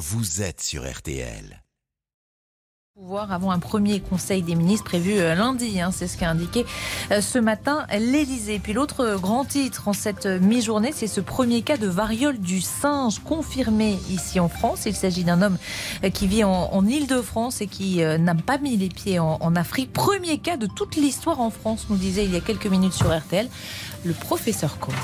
vous êtes sur RTL pouvoir avant un premier conseil des ministres prévu euh, lundi. Hein, c'est ce qu'a indiqué euh, ce matin l'Elysée. Puis l'autre grand titre en cette mi-journée, c'est ce premier cas de variole du singe confirmé ici en France. Il s'agit d'un homme euh, qui vit en, en Ile-de-France et qui n'a pas mis les pieds en, Afrique. Premier cas de toute l'histoire en France, nous disait il y a quelques minutes sur RTL le professeur Cohen.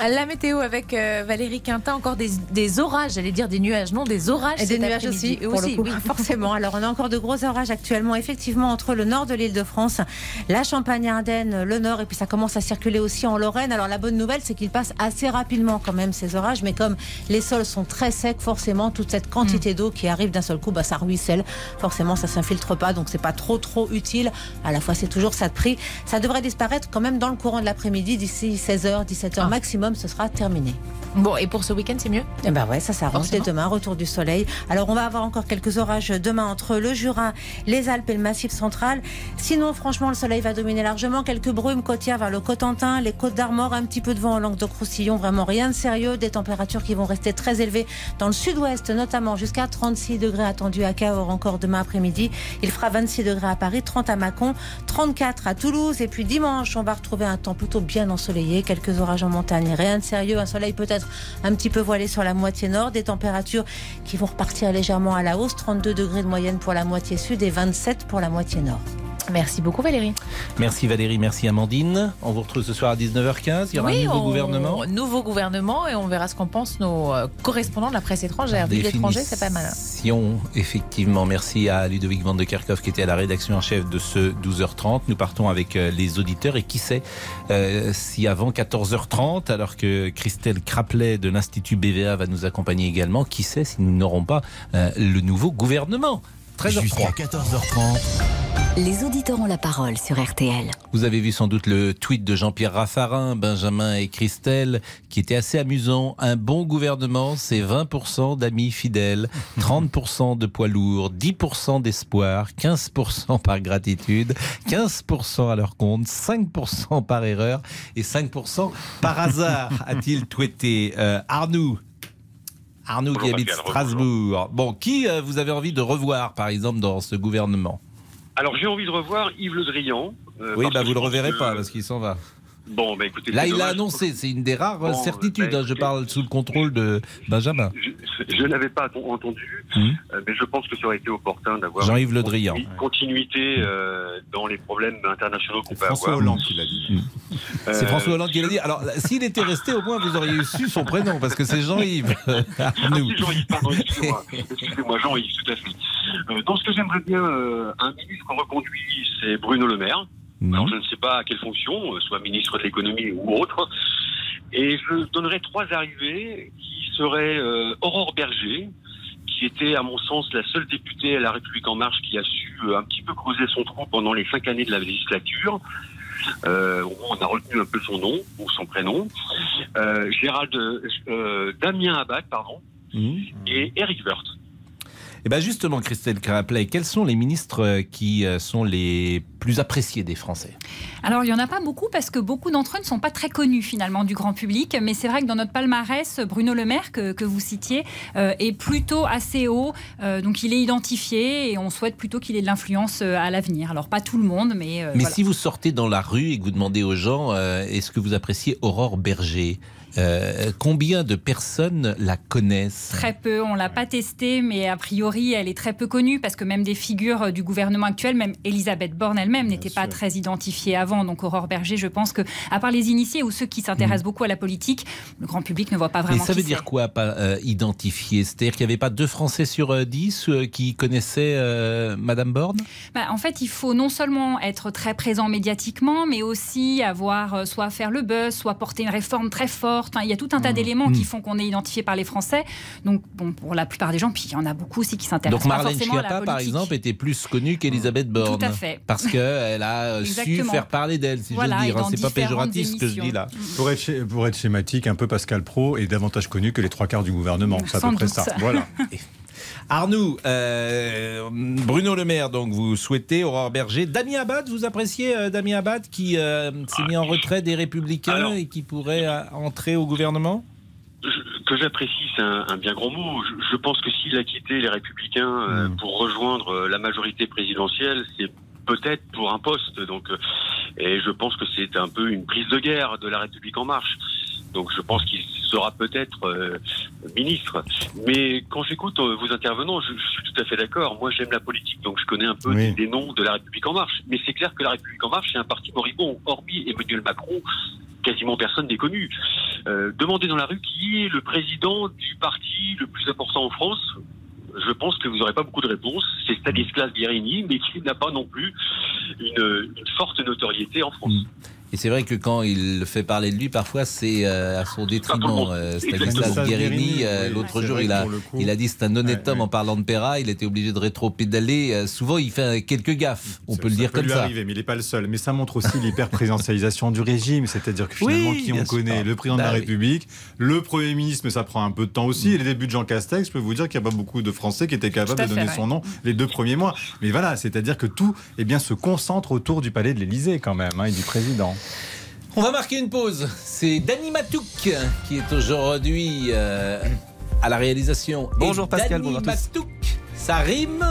La météo avec euh, Valérie Quintin, encore des, des orages, j'allais dire des nuages, non des orages. Et des nuages aussi, pour aussi, le coup, oui. forcément. Alors on a encore de gros orages actuellement, effectivement, entre le nord de l'île de France, la Champagne-Ardenne, le nord, et puis ça commence à circuler aussi en Lorraine. Alors la bonne nouvelle, c'est qu'ils passent assez rapidement quand même ces orages, mais comme les sols sont très secs, forcément, toute cette quantité d'eau qui arrive d'un seul coup, bah, ça ruisselle. Forcément, ça s'infiltre pas, donc c'est pas trop trop utile. À la fois, c'est toujours ça de prix. Ça devrait disparaître quand même dans le courant de l'après-midi, d'ici 16h, 17h ah. maximum ce sera terminé. Bon, et pour ce week-end, c'est mieux Eh ben ouais, ça s'arrange dès demain, retour du soleil. Alors, on va avoir encore quelques orages demain entre le Jura, les Alpes et le Massif central. Sinon, franchement, le soleil va dominer largement. Quelques brumes côtières vers le Cotentin, les Côtes d'Armor, un petit peu de vent en Languedoc-Roussillon. Vraiment rien de sérieux. Des températures qui vont rester très élevées dans le sud-ouest, notamment jusqu'à 36 degrés attendus à Cahors encore demain après-midi. Il fera 26 degrés à Paris, 30 à Mâcon, 34 à Toulouse. Et puis dimanche, on va retrouver un temps plutôt bien ensoleillé. Quelques orages en montagne. Rien de sérieux. Un soleil peut-être un petit peu voilé sur la moitié nord, des températures qui vont repartir légèrement à la hausse, 32 degrés de moyenne pour la moitié sud et 27 pour la moitié nord. Merci beaucoup Valérie. Merci Valérie, merci Amandine. On vous retrouve ce soir à 19h15. Il y aura un nouveau gouvernement. Nouveau gouvernement et on verra ce qu'en pensent nos euh, correspondants de la presse étrangère. Vive l'étranger, c'est pas mal. Effectivement, merci à Ludovic Van de Kerkhoff qui était à la rédaction en chef de ce 12h30. Nous partons avec euh, les auditeurs et qui sait euh, si avant 14h30, alors que Christelle Craplet de l'Institut BVA va nous accompagner également, qui sait si nous n'aurons pas le nouveau gouvernement? Jusqu'à 14h30. Les auditeurs ont la parole sur RTL. Vous avez vu sans doute le tweet de Jean-Pierre Raffarin, Benjamin et Christelle, qui était assez amusant. Un bon gouvernement, c'est 20% d'amis fidèles, 30% de poids lourds, 10% d'espoir, 15% par gratitude, 15% à leur compte, 5% par erreur et 5% par hasard, a-t-il tweeté. Euh, Arnoux, Arnaud qui habite Strasbourg. Bon, qui euh, vous avez envie de revoir, par exemple, dans ce gouvernement? Alors, j'ai envie de revoir Yves Le Drian. Euh, oui, bah, vous ne le reverrez pas parce qu'il s'en va. Bon, bah écoutez. Là, il a annoncé, c'est une des rares certitudes. Hein, je parle sous le contrôle de Benjamin. Je, n'avais pas entendu, hum. euh, mais je pense que ça aurait été opportun d'avoir. Jean-Yves Le Drian. Continuité euh, dans les problèmes internationaux qu'on peut avoir. François Hollande qui l'a dit. Euh, c'est François Hollande qui l'a dit. Alors, s'il était resté, au moins vous auriez su son prénom, parce que c'est Jean-Yves. ah, Jean-Yves, pardon, excusez-moi. Excusez-moi, Jean-Yves, tout à fait. Dans ce que j'aimerais bien, un ministre reconduit, c'est Bruno Le Maire. Alors, je ne sais pas à quelle fonction, euh, soit ministre de l'économie ou autre. Et je donnerai trois arrivées qui seraient euh, Aurore Berger, qui était, à mon sens, la seule députée à La République En Marche qui a su euh, un petit peu creuser son trou pendant les cinq années de la législature. Euh, on a retenu un peu son nom ou son prénom. Euh, Gérald, Damien Abad, pardon, mmh. et Eric Woerth. Et eh bien justement, Christelle Caraplet, quels sont les ministres euh, qui euh, sont les plus appréciés des Français? Alors, il n'y en a pas beaucoup parce que beaucoup d'entre eux ne sont pas très connus finalement du grand public. Mais c'est vrai que dans notre palmarès, Bruno Le Maire, que, vous citiez, euh, est plutôt assez haut. donc, il est identifié et on souhaite plutôt qu'il ait de l'influence à l'avenir. Alors, pas tout le monde, mais. mais si vous sortez dans la rue et que vous demandez aux gens, est-ce que vous appréciez Aurore Berger? Euh, combien de personnes la connaissent? Très peu, on l'a pas testée, mais a priori, elle est très peu connue parce que même des figures du gouvernement actuel, même Elisabeth Borne elle-même, n'était pas très identifiée avant. Donc Aurore Berger, je pense que, à part les initiés ou ceux qui s'intéressent mm. beaucoup à la politique, le grand public ne voit pas vraiment. Mais ça veut dire quoi, pas euh, identifié C'est-à-dire qu'il n'y avait pas deux Français sur euh, dix qui connaissaient Madame Borne? Bah, En fait, il faut non seulement être très présent médiatiquement, mais aussi avoir soit faire le buzz, soit porter une réforme très forte il y a tout un tas mmh. d'éléments qui mmh. font qu'on est identifié par les Français. Donc, bon, pour la plupart des gens, puis il y en a beaucoup aussi qui s'intéressent. Donc, Marlène Schiappa, par exemple, était plus connue qu'Elisabeth Borne. Tout à fait. Parce qu'elle a su faire parler d'elle, si je veux dire. C'est pas péjoratif ce que je dis là. Pour être, pour être schématique, un peu Pascal Pro est davantage connu que les trois quarts du gouvernement. C'est à peu près ça. Voilà. Arnoux, euh, Bruno Le Maire, donc vous souhaitez, Aurore Berger. Damien Abad, vous appréciez euh, Damien Abad qui euh, s'est mis en retrait des Républicains et qui pourrait entrer au gouvernement? Que j'apprécie, c'est un, bien grand mot. Je, pense que s'il a quitté les Républicains mm. pour rejoindre la majorité présidentielle, c'est peut-être pour un poste. Donc, et je pense que c'est un peu une prise de guerre de la République en marche. Donc je pense qu'il sera peut-être euh, ministre. Mais quand j'écoute euh, vos intervenants, je, suis tout à fait d'accord. Moi, j'aime la politique, donc je connais un peu des, noms de la République en marche. Mais c'est clair que la République en marche, c'est un parti moribond. Hormis Emmanuel Macron, quasiment personne n'est connu. Euh, demandez dans la rue qui est le président du parti le plus important en France. Je pense que vous n'aurez pas beaucoup de réponses. C'est Stanislas Guérini, mais qui n'a pas non plus une, forte notoriété en France. Mm. Et c'est vrai que quand il fait parler de lui, parfois c'est euh, à son détriment. Euh, Stanislas Guérini, euh, l'autre jour, il a, il a dit c'est un honnête homme en parlant de Pera. Il était obligé de rétro-pédaler. souvent, il fait quelques gaffes. On peut le dire comme ça. Arriver, mais il n'est pas le seul. Mais ça montre aussi l'hyper-présidentialisation du régime. C'est-à-dire que finalement, qui on connaît Le président de la bah République, le Premier ministre, mais ça prend un peu de temps aussi. Et les débuts de Jean Castex, je peux vous dire qu'il n'y a pas beaucoup de Français qui étaient capables de donner son nom les deux premiers mois. Mais voilà, c'est-à-dire que tout eh bien, se concentre autour du palais de l'Élysée quand même, hein, et du président. On va marquer une pause. C'est Dani Matouk qui est aujourd'hui euh, à la réalisation. Bonjour Pascal, bonjour. Matouk, ça rime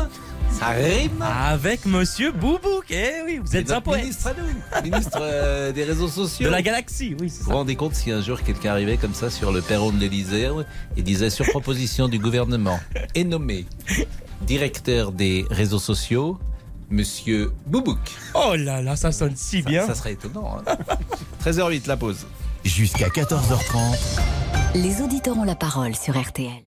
ça rime Avec Monsieur Boubouk. Eh oui, vous êtes un poète. Ministre à nous, ministre euh, des réseaux sociaux. De la galaxie, oui. Vous vous rendez compte si un jour quelqu'un arrivait comme ça sur le perron de l'Élysée et disait sur proposition du gouvernement est nommé directeur des réseaux sociaux Monsieur Boubouk. Oh là là, ça sonne si bien. Ça serait étonnant. 13h08, la pause. Jusqu'à 14h30. Les auditeurs ont la parole sur RTL.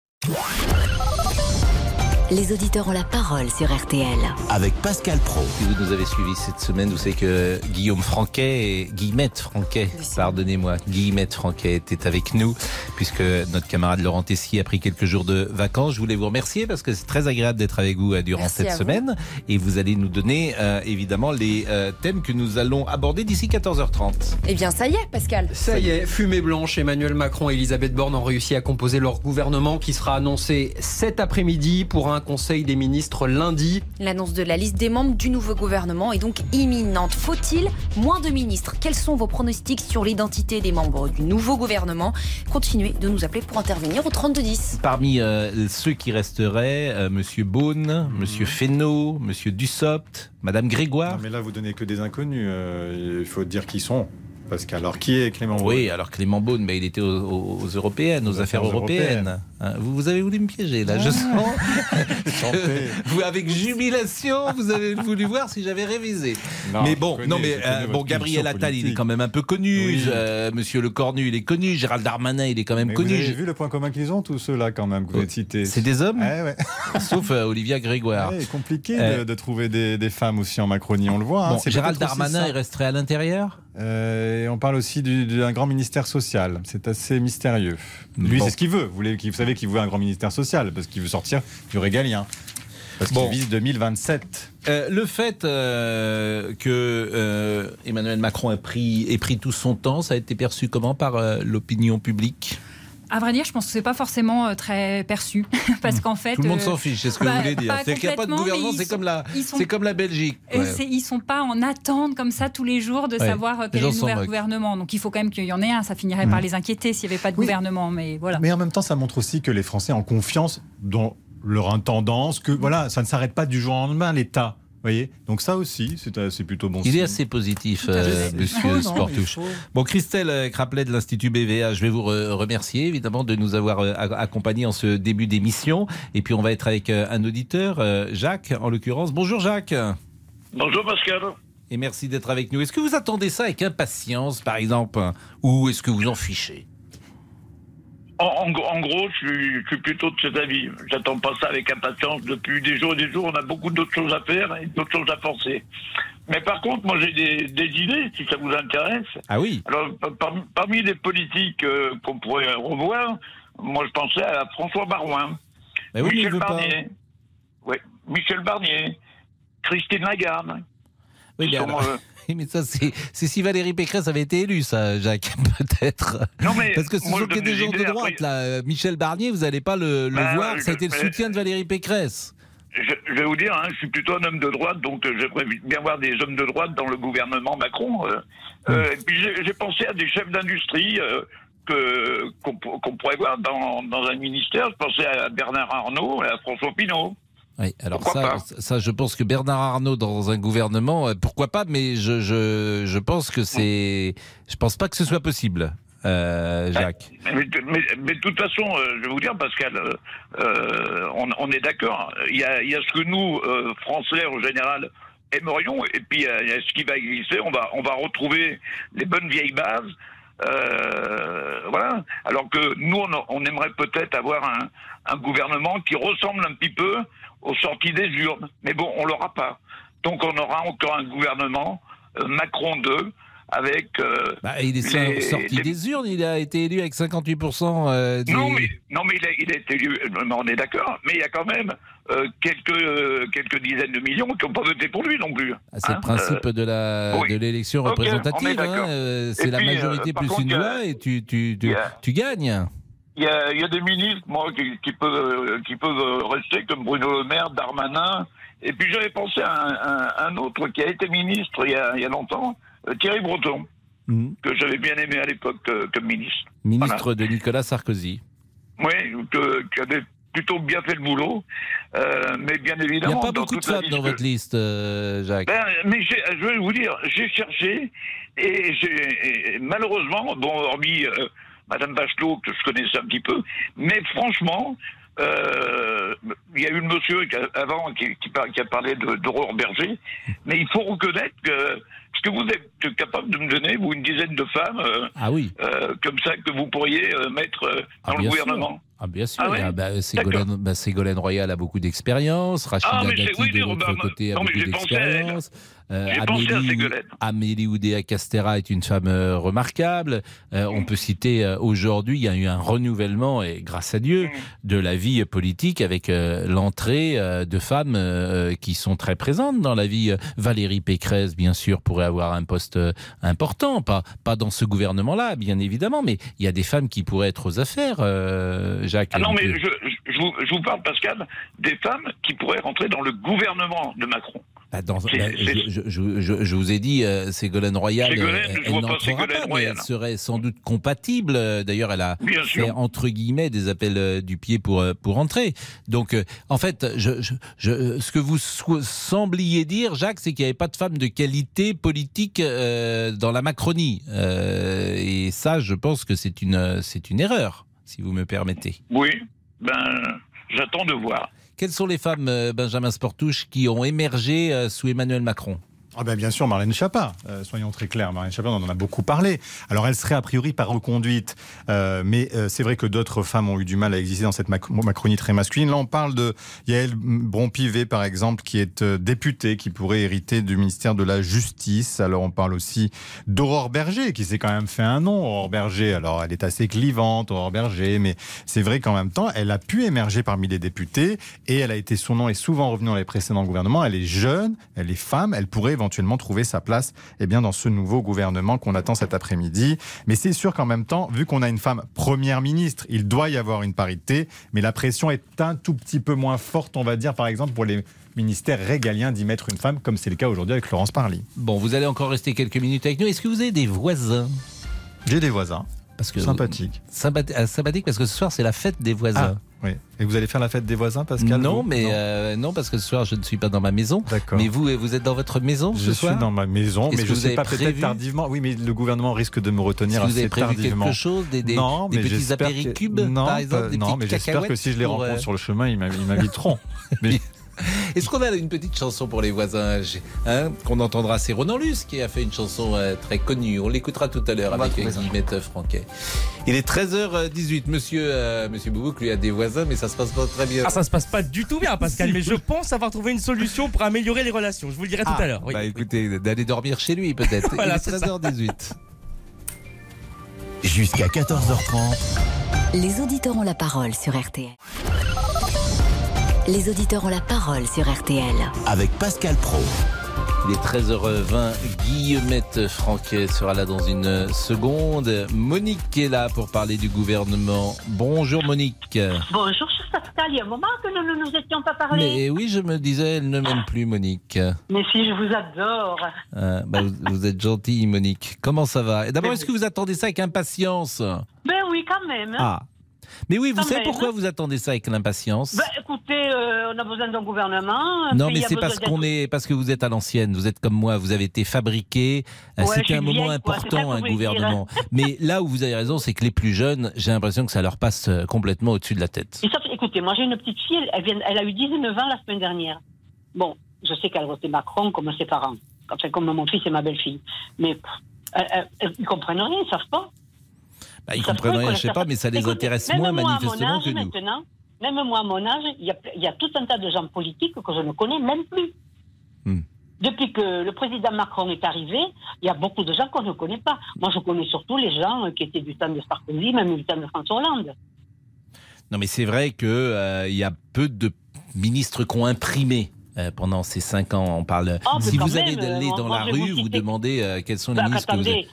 Les auditeurs ont la parole sur RTL. Avec Pascal Pro. Si vous nous avez suivis cette semaine, vous savez que Guillaume Franquet et Guillemette Franquet, pardonnez-moi, Guillemette Franquet était avec nous, puisque notre camarade Laurent Tessier a pris quelques jours de vacances. Je voulais vous remercier parce que c'est très agréable d'être avec vous euh, durant cette semaine. Et vous allez nous donner euh, évidemment les euh, thèmes que nous allons aborder d'ici 14h30. Eh bien, ça y est, Pascal. Ça y est, fumée blanche. Emmanuel Macron et Elisabeth Borne ont réussi à composer leur gouvernement qui sera annoncé cet après-midi pour un Conseil des ministres lundi. L'annonce de la liste des membres du nouveau gouvernement est donc imminente. Faut-il moins de ministres? Quels sont vos pronostics sur l'identité des membres du nouveau gouvernement? Continuez de nous appeler pour intervenir au 3210. Parmi euh, ceux qui resteraient, M. Euh, Monsieur Beaune, Monsieur Fesneau, Monsieur Dussopt, Madame Grégoire. Non, mais là, vous donnez que des inconnus. Euh, il faut dire qui sont. Parce qu'alors, qui est Clément Beaune Oui, alors Clément Beaune, mais il était aux, européennes, aux, affaires, européennes. Hein, vous, avez voulu me piéger, là, je ah. sens. vous, avec jubilation, vous avez voulu voir si j'avais révisé. mais bon, non, mais euh, bon, Gabriel Attal, il est quand même un peu connu. Euh, Monsieur Le Cornu, il est connu. Gérald Darmanin, il est quand même connu. Vous avez vu le point commun qu'ils ont, tous ceux-là, quand même, que vous avez cités C'est des hommes eh Sauf euh, Olivia Grégoire. C'est compliqué de, trouver des, femmes aussi en Macronie, on le voit. Hein. Gérald Darmanin, il resterait à l'intérieur? Euh, on parle aussi d'un grand ministère social. C'est assez mystérieux. Lui, c'est ce qu'il veut. Vous, vous savez qu'il veut un grand ministère social parce qu'il veut sortir du régalien. Parce qu'il vise 2027. Euh, le fait euh, que Emmanuel Macron ait pris, ait pris tout son temps, ça a été perçu comment par l'opinion publique? À vrai dire, je pense que c'est pas forcément euh, très perçu, parce qu'en fait, tout le monde s'en euh, fiche. C'est ce que vous bah, voulez dire. C'est qu'il n'y a pas de gouvernement. C'est comme la, c'est comme la Belgique. Ils Ils sont pas en attente comme ça tous les jours de savoir euh, quel est le nouveau gouvernement. Donc il faut quand même qu'il y en ait un. Ça finirait par les inquiéter s'il n'y avait pas de gouvernement. Mais voilà. Mais en même temps, ça montre aussi que les Français ont confiance dans leur intendance. Que voilà, ça ne s'arrête pas du jour au lendemain. L'État voyez Donc ça aussi, c'est plutôt bon. Il est assez positif, euh, monsieur Sportouche. Bon, Christelle euh, Craplet de l'Institut BVA, je vais vous remercier évidemment de nous avoir euh, accompagnés en ce début d'émission. Et puis on va être avec un auditeur, Jacques en l'occurrence. Bonjour Jacques. Bonjour Pascal. Et merci d'être avec nous. Est-ce que vous attendez ça avec impatience, par exemple, ou est-ce que vous en fichez? En, gros, je suis, plutôt de cet avis. J'attends pas ça avec impatience. Depuis des jours et des jours, on a beaucoup d'autres choses à faire et d'autres choses à penser. Mais par contre, moi, j'ai des, idées, si ça vous intéresse. Ah oui Alors, parmi, les politiques euh, qu'on pourrait revoir, moi, je pensais à François Barouin. Michel Barnier. Oui, Michel Barnier. Christine Lagarde. Oui, bien. mais ça, c'est si Valérie Pécresse avait été élue, ça, Jacques, peut-être. Parce que ce sont que des gens de droite, là. Michel Barnier, vous n'allez pas le, ben, voir, ça a été le soutien de Valérie Pécresse. Je, vais vous dire, hein, je suis plutôt un homme de droite, donc euh, j'aimerais bien voir des hommes de droite dans le gouvernement Macron. Euh, euh, et puis j'ai pensé à des chefs d'industrie qu'on pourrait voir dans, dans un ministère. Je pensais à Bernard Arnault et à François Pinault. Oui, alors Pourquoi ça, ça, je pense que Bernard Arnault dans un gouvernement, euh, pourquoi pas, mais je, je, je pense que c'est, je pense pas que ce soit possible, euh, Jacques. Mais, mais- de toute façon, euh, je vais vous dire, Pascal, euh, on, on est d'accord. Il y a, il y a ce que nous, Français en général, aimerions, et puis il y a- ce qui va exister. On va, on va retrouver les bonnes vieilles bases. Voilà. Alors que nous, on, on aimerait peut-être avoir un, un gouvernement qui ressemble un petit peu aux sorties des urnes. Mais bon, on l'aura pas. Donc on aura encore un gouvernement euh, Macron 2 avec. euh, Bah, il est les- sorti les- des urnes, il a été élu avec 58% euh, des... non, mais, non, mais il a, il a été élu, on est d'accord, mais il y a quand même quelques, quelques dizaines de millions qui n'ont pas voté pour lui non plus. Ah, c'est Hein, le principe euh, de la oui. de l'élection représentative. hein, c'est la puis, majorité plus contre, une loi et tu, tu gagnes. Il y, a, il y a des ministres, moi, qui, qui peuvent, euh, qui peuvent euh, rester comme Bruno Le Maire, Darmanin. Et puis j'avais pensé à un, autre qui a été ministre il y a, il y a longtemps, euh, Thierry Breton, Mhm. que j'avais bien aimé à l'époque euh, comme ministre. Ministre de Nicolas Sarkozy. Oui, que- qui avait plutôt bien fait le boulot. Euh, mais bien Il n'y évidemment. a pas beaucoup de femmes dans votre liste, euh, Jacques. Ben, mais je vais vous dire, j'ai cherché et malheureusement, bon, hormis euh, Madame Bachelot que je connaissais un petit peu, mais franchement, euh, il y a eu le monsieur qui a- avant qui, qui par- qui a parlé de- d'Aurore Berger, mais il faut reconnaître que est-ce que vous êtes capable de me donner vous une dizaine de femmes euh, Ah oui. euh, comme ça que vous pourriez mettre Ah, dans le gouvernement. sûr. Ah bien sûr, Ah ouais il y a- bah, Ségolène, bah, Ségolène Royal a beaucoup d'expérience, Rachida Ah, Dati oui, de l'autre bah, côté a non, beaucoup d'expérience. Euh, Amélie. Amélie Oudéa Castera est une femme euh, remarquable. Euh, on peut citer aujourd'hui, il y a eu un renouvellement, et grâce à Dieu, de la vie politique avec euh, l'entrée de femmes qui sont très présentes dans la vie. Valérie Pécresse, bien sûr, pourrait avoir un poste important, pas, pas dans ce gouvernement-là, bien évidemment, mais il y a des femmes qui pourraient être aux affaires, Jacques. Ah non, mais Donc, je, je- je vous, je vous parle, Pascal, des femmes qui pourraient rentrer dans le gouvernement de Macron. Bah, dans- bah, je, je- je- je vous ai dit, euh, Ségolène Royal, Ségolène, euh, elle n'entrera pas, mais Royal. elle serait sans doute compatible. Euh, D'ailleurs, elle a fait entre guillemets des appels euh, du pied pour pour entrer. Donc, euh, en fait, ce que vous sembliez dire, Jacques, c'est qu'il n'y avait pas de femme de qualité politique euh, dans la Macronie. Et ça, je pense que c'est une c'est une erreur, si vous me permettez. Oui, ben, j'attends de voir. Quelles sont les femmes, euh, Benjamin Sportouche, qui ont émergé euh, sous Emmanuel Macron? Ah ben bien sûr, Marlène Schiappa, euh, soyons très clairs. Marlène Schiappa, on en a beaucoup parlé. Alors elle serait a priori pas reconduite, euh, mais euh, c'est vrai que d'autres femmes ont eu du mal à exister dans cette mac- Macronie très masculine. Là, on parle de Yael Bronpivet, par exemple, qui est députée, qui pourrait hériter du ministère de la Justice. Alors on parle aussi d'Aurore Berger, qui s'est quand même fait un nom, Aurore Berger. Alors elle est assez clivante, Aurore Berger, mais c'est vrai qu'en même temps, elle a pu émerger parmi les députés et elle a été, son nom est souvent revenu dans les précédents gouvernements. Elle est jeune, elle est femme, elle pourrait éventuellement trouver sa place eh bien, dans ce nouveau gouvernement qu'on attend cet après-midi. Mais c'est sûr qu'en même temps, vu qu'on a une femme première ministre, il doit y avoir une parité, mais la pression est un tout petit peu moins forte, on va dire, par exemple, pour les ministères régaliens d'y mettre une femme, comme c'est le cas aujourd'hui avec Florence Parly. Bon, vous allez encore rester quelques minutes avec nous. Est-ce que vous avez des voisins? J'ai des voisins. Parce que Sympathique. Sympathi- ah, sympathique parce que ce soir c'est la fête des voisins. Ah, oui. Et vous allez faire la fête des voisins, Pascal non, mais Non. euh, non parce que ce soir je ne suis pas dans ma maison. D'accord. Mais vous, vous êtes dans votre maison Je ce suis soir dans ma maison, mais que je vous sais pas peut-être tardivement. Oui, mais le gouvernement risque de me retenir que vous assez avez prévu tardivement. quelque chose, des, des, non, des mais petits que- apéricubes, non, par exemple, des non, mais j'espère que si je les rencontre euh, sur le chemin, ils m'inv- ils m'inviteront. Mais- Est-ce qu'on a une petite chanson pour les voisins hein, qu'on entendra C'est Ronan Luce qui a fait une chanson euh, très connue. On l'écoutera tout à l'heure avec. Guillemette Franquet. Il est 13h18. Monsieur, euh, Monsieur Boubouk, lui a des voisins, mais ça se passe pas très bien. Ah, ça se passe pas du tout bien, Pascal, mais je pense avoir trouvé une solution pour améliorer les relations. Je vous le dirai tout à l'heure. oui. Bah écoutez, d'aller dormir chez lui peut-être. Voilà, Il est ça. 13h18. Jusqu'à 14h30. Les auditeurs ont la parole sur RTL. Les auditeurs ont la parole sur RTL. Avec Pascal Pro. Il est 13h20. Guillemette Franquet sera là dans une seconde. Monique est là pour parler du gouvernement. Bonjour Monique. Bonjour, cher Pascal. Il y a un moment que nous ne nous étions pas parlé. Mais oui, je me disais, elle ne m'aime plus Monique. Mais si, je vous adore. Euh, bah, vous, vous êtes gentille Monique. Comment ça va? Et D'abord, est-ce que vous attendez ça avec impatience? Ben même. hein. Ah. Mais oui, vous savez pourquoi vous attendez ça avec l'impatience? Ben, écoutez, euh, on a besoin d'un gouvernement. un Non, mais c'est parce qu'on est, parce que vous êtes à l'ancienne, vous êtes comme moi, vous avez été fabriqué. Euh, Ouais, C'était un moment vieille, important, un gouvernement. mais là où vous avez raison, c'est que les plus jeunes, j'ai l'impression que ça leur passe euh, complètement au-dessus de la tête. Et ça, écoutez, moi j'ai une petite fille, elle, vient, elle a eu 19 ans la semaine dernière. Bon, je sais qu'elle votait Macron comme ses parents, enfin comme mon fils et ma belle-fille. Mais pff, elle- elle- ils comprennent rien, ils savent pas. Bah, ils comprennent rien, je sais pas, mais ça les Écoutez, intéresse moins moi, manifestement que nous. Maintenant, même moi à mon âge, il y, a, il y a tout un tas de gens politiques que je ne connais même plus. Hmm. Depuis que le président Macron est arrivé, il y a beaucoup de gens qu'on ne connaît pas. Moi, je connais surtout les gens qui étaient du temps de Sarkozy, même du temps de François Hollande. Non, mais c'est vrai que euh, y a peu de ministres qui ont imprimé. euh, pendant ces cinq ans, on parle. Oh, si vous allez même, euh, dans moi, la vous rue, vous demandez euh, quels sont les Bah, ministres que vous avez.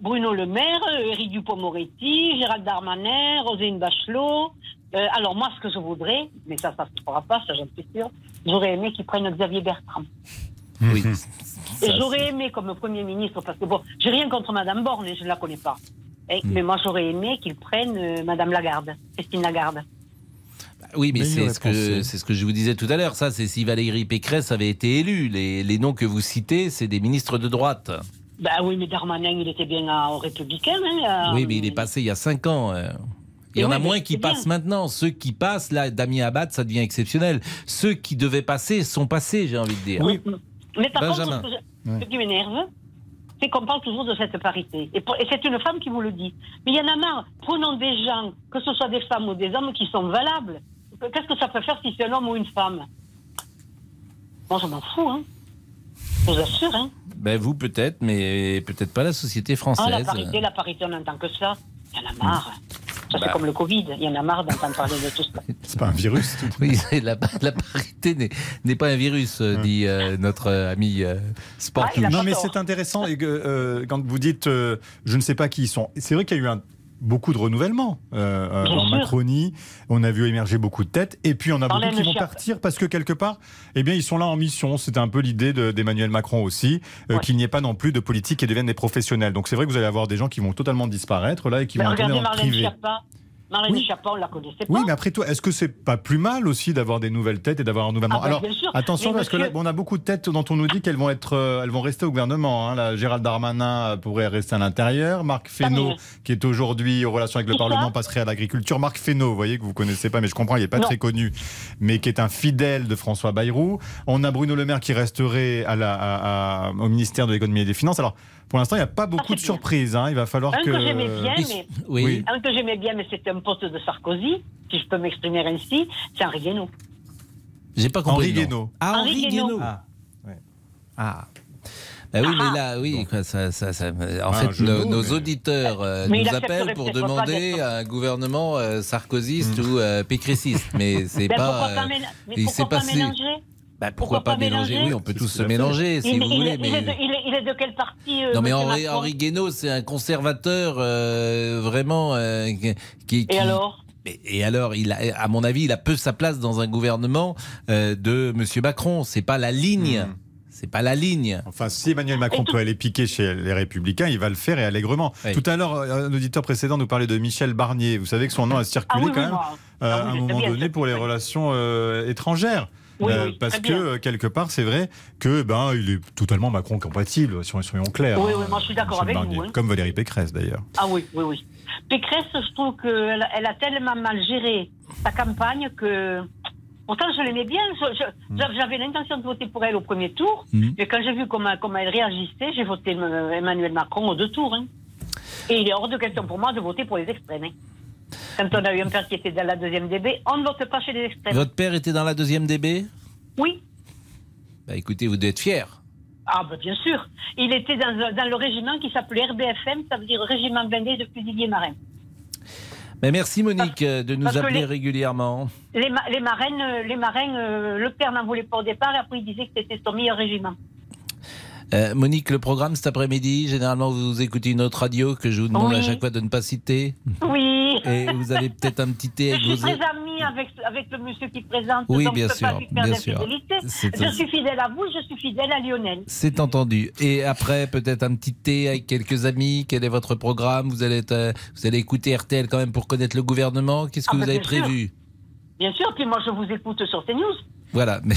Bruno Le Maire, euh, Éric Dupond-Moretti, Gérald Darmanin, Roselyne Bachelot. Euh, alors moi, ce que je voudrais, mais ça, ça ne se fera pas, ça j'en suis sûre, j'aurais aimé qu'ils prennent Xavier Bertrand. Oui. Et j'aurais aimé comme Premier ministre, parce que bon, j'ai rien contre Madame Borne, je ne la connais pas. Eh, Hmm. Mais moi, j'aurais aimé qu'ils prennent euh, Madame Lagarde, Christine Lagarde. Oui, mais c'est ce, que, ce que je vous disais tout à l'heure. Ça, c'est si Valérie Pécresse avait été élue. Les, les noms que vous citez, c'est des ministres de droite. Ben oui, mais Darmanin, il était bien à- aux Républicains. Hein, à- Oui, mais il est passé il y a cinq ans. euh. Il y en a oui, moins mais qui bien. passent maintenant. Ceux qui passent, là, Damien Abad, ça devient exceptionnel. Ceux qui devaient passer sont passés, j'ai envie de dire. Mais par Benjamin. contre, ce, qui m'énerve, c'est qu'on parle toujours de cette parité. Et, c'est une femme qui vous le dit. Mais il y en a marre. Prenons des gens, que ce soit des femmes ou des hommes, qui sont valables. Qu'est-ce que ça peut faire si c'est un homme ou une femme? Moi, je m'en fous, hein. Je vous assure, hein. Ben, vous, peut-être, mais peut-être pas la société Ah, française. la parité, la parité, on n'entend que ça. Il y en a marre. Ça, c'est Bah. comme le Covid. Il y en a marre d'entendre parler de tout ça. C'est pas un virus. Oui, c'est la, la parité n'est- n'est pas un virus, euh, dit euh, notre euh, ami euh, Sportou. non, mais c'est intéressant et que, euh, quand vous dites euh, je ne sais pas qui ils sont. C'est vrai qu'il y a eu un- beaucoup de renouvellement euh, euh, en sûr. Macronie. On a vu émerger beaucoup de têtes et puis on a beaucoup qui vont partir parce que quelque part, eh bien, ils sont là en mission. C'était un peu l'idée de- d'Emmanuel Macron aussi, euh, qu'il n'y ait pas non plus de politique qui deviennent des professionnels. Donc c'est vrai que vous allez avoir des gens qui vont totalement disparaître là et qui Mais vont retourner regardez dans le privé. Schiappa. Marlène Schiappa, on la connaissait pas. Oui, mais après tout, est-ce que c'est pas plus mal aussi d'avoir des nouvelles têtes et d'avoir un renouvellement Ah bah, Alors, attention parce que là, on a beaucoup de têtes dont on nous dit qu'elles vont être, euh, elles vont rester au gouvernement. Hein. Là, Gérald Darmanin euh, pourrait rester à l'intérieur. Marc Fesneau, qui est aujourd'hui aux relations avec le Parlement, passerait à l'agriculture. Marc Fesneau, vous voyez que vous connaissez pas, mais je comprends, il est pas Non. très connu, mais qui est un fidèle de François Bayrou. On a Bruno Le Maire qui resterait à la, à- à- au ministère de l'économie et des finances. Alors, pour l'instant, il n'y a pas beaucoup de surprises. Hein. Il va falloir Un que. que j'aimais bien, mais Oui. un que j'aimais bien, mais c'était un poste de Sarkozy, si je peux m'exprimer ainsi, c'est Henri Guénaud. J'ai pas compris. Henri. Guénaud. Ah, Henri Guénaud. Guénaud. Ah. Ah. Bah oui, mais là, oui, quoi, ça, ça, ça- en fait, nos, mots, nos mais- auditeurs euh, nous appellent pour demander un gouvernement euh, sarkozyste ou euh, pécréciste, mais c'est Ben, pas. pourquoi pas, euh, mais il pourquoi s'est pas mélanger Bah, pourquoi, pas, mélanger, Oui, on peut tous se mélanger si il, vous il- voulez, il mais. est de, il est- il est de quel parti euh, Non mais Henri, Henri Guénaud, c'est un conservateur euh, vraiment euh, qui, qui- Et alors Et alors, il a, à mon avis, il a peu sa place dans un gouvernement euh, de Monsieur Macron. C'est pas la ligne. Hmm. C'est pas la ligne. Enfin, si Emmanuel Macron peut aller piquer chez les Républicains, il va le faire et allègrement. Oui. Tout à l'heure, un auditeur précédent nous parlait de Michel Barnier. Vous savez que son nom a circulé Ah oui, quand oui, même euh, Ah à un moment donné pour les relations euh, étrangères. Oui, Euh, oui, parce que euh, quelque part, c'est vrai que ben il est totalement Macron compatible, soyons, soyons clairs. Oui, hein, oui, moi, je suis d'accord avec Barnier. vous, hein. Comme Valérie Pécresse d'ailleurs. Ah oui, oui, oui. Pécresse, je trouve qu'elle elle a tellement mal géré sa campagne que. Pourtant, je l'aimais bien. Hmm. J'avais l'intention de voter pour elle au premier tour. Mhm. Mais quand j'ai vu comment, comment elle réagissait, j'ai voté euh, Emmanuel Macron aux deux tours. hein. Et il est hors de question pour moi de voter pour les extrêmes. hein. Quand on a eu un père qui était dans la deuxième DB, on ne vote pas chez les extrêmes. Votre père était dans la deuxième DB Oui. Bah écoutez, vous devez être fier. Ah, ben, bien sûr. Il était dans, dans le régiment qui s'appelait RBFM, ça veut dire Régiment blindé de fusiliers marins. Mais merci Monique euh, de nous appeler les- régulièrement. Les, ma- les marraines, euh, les euh, le père n'en voulait pas au départ, et après il disait que c'était son meilleur régiment. Euh, Monique, le programme cet après-midi, généralement vous écoutez une autre radio que je vous demande Oui. à chaque fois de ne pas citer. Oui. Et vous avez peut-être un petit thé Je avec suis vos... très amie avec, avec le monsieur qui présente. Oui, donc bien je peux pas sûr, lui faire bien sûr. Je suis fidèle à vous, je suis fidèle à Lionel. C'est entendu. Et après, peut-être un petit thé avec quelques amis. Quel est votre programme? Vous allez, être, euh, vous allez écouter RTL quand même pour connaître le gouvernement. Qu'est-ce que Ah, vous bah, avez bien sûr. prévu Bien sûr, puis moi je vous écoute sur CNews. Voilà. Mais,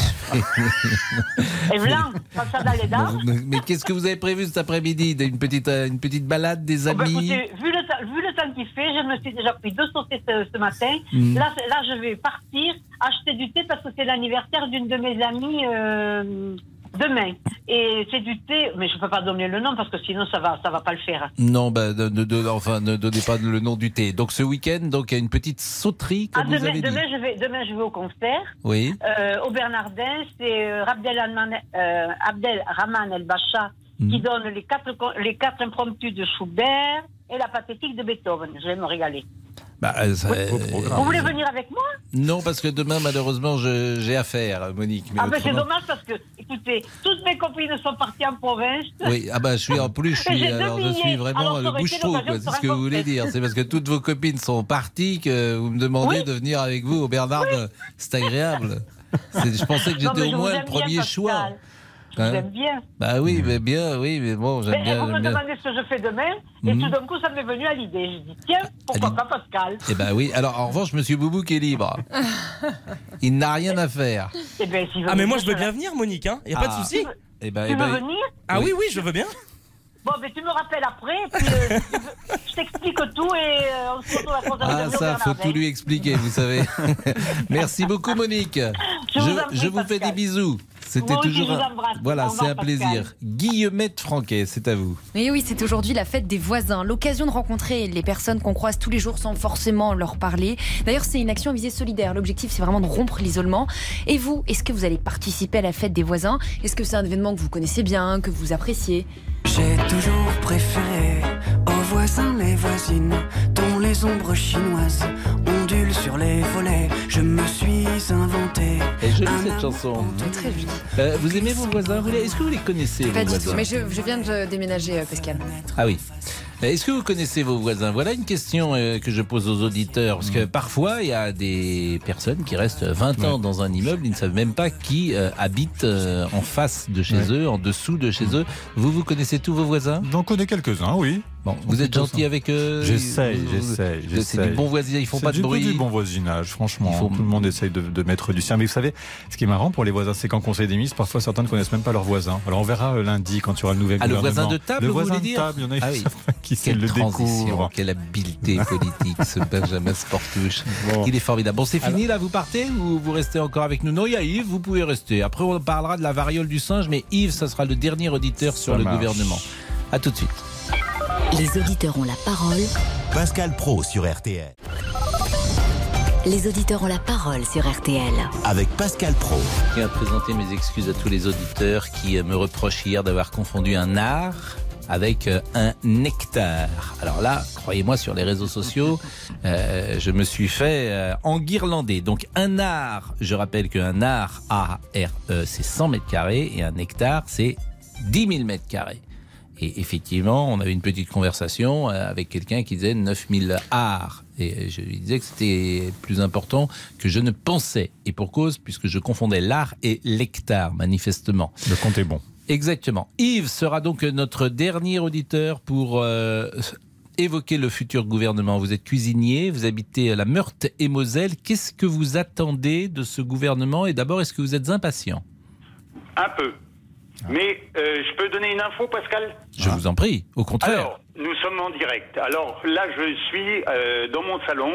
Et blanc, comme ça dans les dents. mais, mais qu'est-ce que vous avez prévu cet après-midi? Une petite, euh, une petite balade des Oh, bah, amis? écoutez, vu, le vu le temps qu'il fait, je me suis déjà pris deux sautés ce, ce matin. Mm. Là, là, je vais partir acheter du thé parce que c'est l'anniversaire d'une de mes amies euh, demain. Et c'est du thé, mais je peux pas donner le nom parce que sinon ça va, ça va pas le faire. Non, bah, ne, ne- ne- enfin, ne donnez pas le nom du thé. Donc ce week-end, donc il y a une petite sauterie, Ah, comme vous demain, avez dit. demain, je vais, demain, je vais au concert. Oui. Euh, au Bernardin, c'est euh, Abdel, euh, Rahman El Bacha Mm. qui donne les quatre, les quatre impromptus de Schubert et la pathétique de Beethoven. Je vais me régaler. Bah, euh, ça- Vous voulez venir avec moi? Non, parce que demain, malheureusement, j'ai affaire, Monique. Mais Ah ben c'est dommage parce que, écoutez, toutes mes copines sont parties en province. Oui, ah bah je suis en plus, je suis, alors je suis vraiment Alors, quoi. de C'est ce que vous voulez dire. C'est parce que toutes vos copines sont parties que vous me demandez Oui. de venir avec vous au Bernard. C'est agréable. Je pensais que j'étais au moins le premier Pascal. Je vous Hein aime bien. Bah oui, mais bien, oui, mais bon, j'aime Mais bien. vous me demandez ce que je fais demain, et Mhm. tout d'un coup, ça m'est venu à l'idée. Je dis, tiens, pourquoi pas Pascal? Eh ben oui. Alors en revanche, Monsieur Boubou qui est libre. Il n'a rien à faire. Eh ben, veut Ah, mais moi je veux bien venir, Monique, hein. Y a pas de Ah. souci. Eh ben, Tu eh ben, veux venir? Ah oui, oui, je veux bien. Bon, mais tu me rappelles après, puis euh, je t'explique tout et euh, on se retrouve à la Ah ça, faut tout lui expliquer, vous savez. Merci beaucoup, Monique. Je vous en prie, je vous fais des bisous. C'était toujours un... Voilà, c'est un Pascal. plaisir. Guillemette Franquet, c'est à vous. Oui, oui, c'est aujourd'hui la fête des voisins. L'occasion de rencontrer les personnes qu'on croise tous les jours sans forcément leur parler. D'ailleurs, c'est une action visée solidaire. L'objectif, c'est vraiment de rompre l'isolement. Et vous, est-ce que vous allez participer à la fête des voisins? Est-ce que c'est un événement que vous connaissez bien, que vous appréciez? J'ai toujours préféré aux voisins les voisines dont les ombres chinoises ondulent sur les volets. Je me suis inventé. Elle est jolie cette chanson. Très jolie. Euh, vous aimez vos voisins Est-ce que vous les connaissez Pas vos du voisins? tout. Mais je, je viens de déménager, euh, Pascal. Ah oui. Est-ce que vous connaissez vos voisins? Voilà une question euh, que je pose aux auditeurs. Parce que parfois, il y a des personnes qui restent 20 ans dans un immeuble, ils ne savent même pas qui euh, habite euh, en face de chez Ouais. eux, en dessous de chez eux. Vous, vous connaissez tous vos voisins? J'en connais quelques-uns, oui. Bon, vous êtes gentil avec eux J'essaye, j'essaye, C'est du bon voisinage, ils font C'est pas de du- bruit. du bon voisinage, franchement. Faut- Tout le monde essaye de, de mettre du sien. Mais vous savez, ce qui est marrant pour les voisins, c'est qu'en conseil des ministres, parfois certains ne connaissent même pas leurs voisins. Alors on verra euh, lundi quand il y aura le nouvel Ah, le gouvernement. voisin de table, Le vous voisin voulez de dire table, il y en a Ah oui. qui Quelle le transition, découvrent. quelle habileté politique, ce Benjamin Sportouche. Il est formidable. Bon, c'est fini là, vous partez ou vous restez encore avec nous? Non, il y a Yves, vous pouvez rester. Après, on parlera de la variole du singe, mais Yves, ça sera le dernier auditeur sur Ça le marche. gouvernement. À tout de suite. Les auditeurs ont la parole. Pascal Pro sur RTL. Les auditeurs ont la parole sur RTL. Avec Pascal Pro. Je tiens à présenter mes excuses à tous les auditeurs qui euh, me reprochent hier d'avoir confondu un art avec euh, un nectar. Alors là, croyez-moi, sur les réseaux sociaux, euh, je me suis fait euh, enguirlander. Donc un art, je rappelle qu'un art, A-R-E, c'est 100 mètres carrés et un nectar, c'est 10 000 mètres carrés. Et effectivement, on avait une petite conversation euh, avec quelqu'un qui disait 9000 arts. Et je lui disais que c'était plus important que je ne pensais. Et pour cause, puisque je confondais l'art et l'hectare, manifestement. Le compte est bon. Exactement. Yves sera donc notre dernier auditeur pour euh, évoquer le futur gouvernement. Vous êtes cuisinier, vous habitez à la Meurthe et Moselle. Qu'est-ce que vous attendez de ce gouvernement? Et d'abord, est-ce que vous êtes impatient? Un peu. Mais euh, je peux donner une info, Pascal? Je vous en prie, au contraire. Alors, nous sommes en direct. Alors là, je suis euh, dans mon salon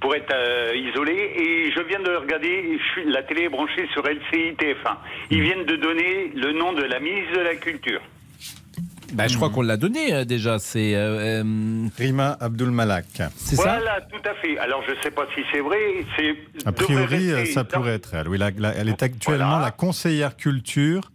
pour être euh, isolé et je viens de regarder, je suis- la télé est branchée sur LCI TF1. Ils viennent de donner le nom de la ministre de la Culture. Bah, je crois qu'on l'a donné euh, déjà. C'est euh, Rima Abdul Malak. C'est ça Voilà, tout à fait. Alors je ne sais pas si c'est vrai. C'est A priori, ça dans- pourrait être elle. Oui, la- la- elle est actuellement la conseillère culture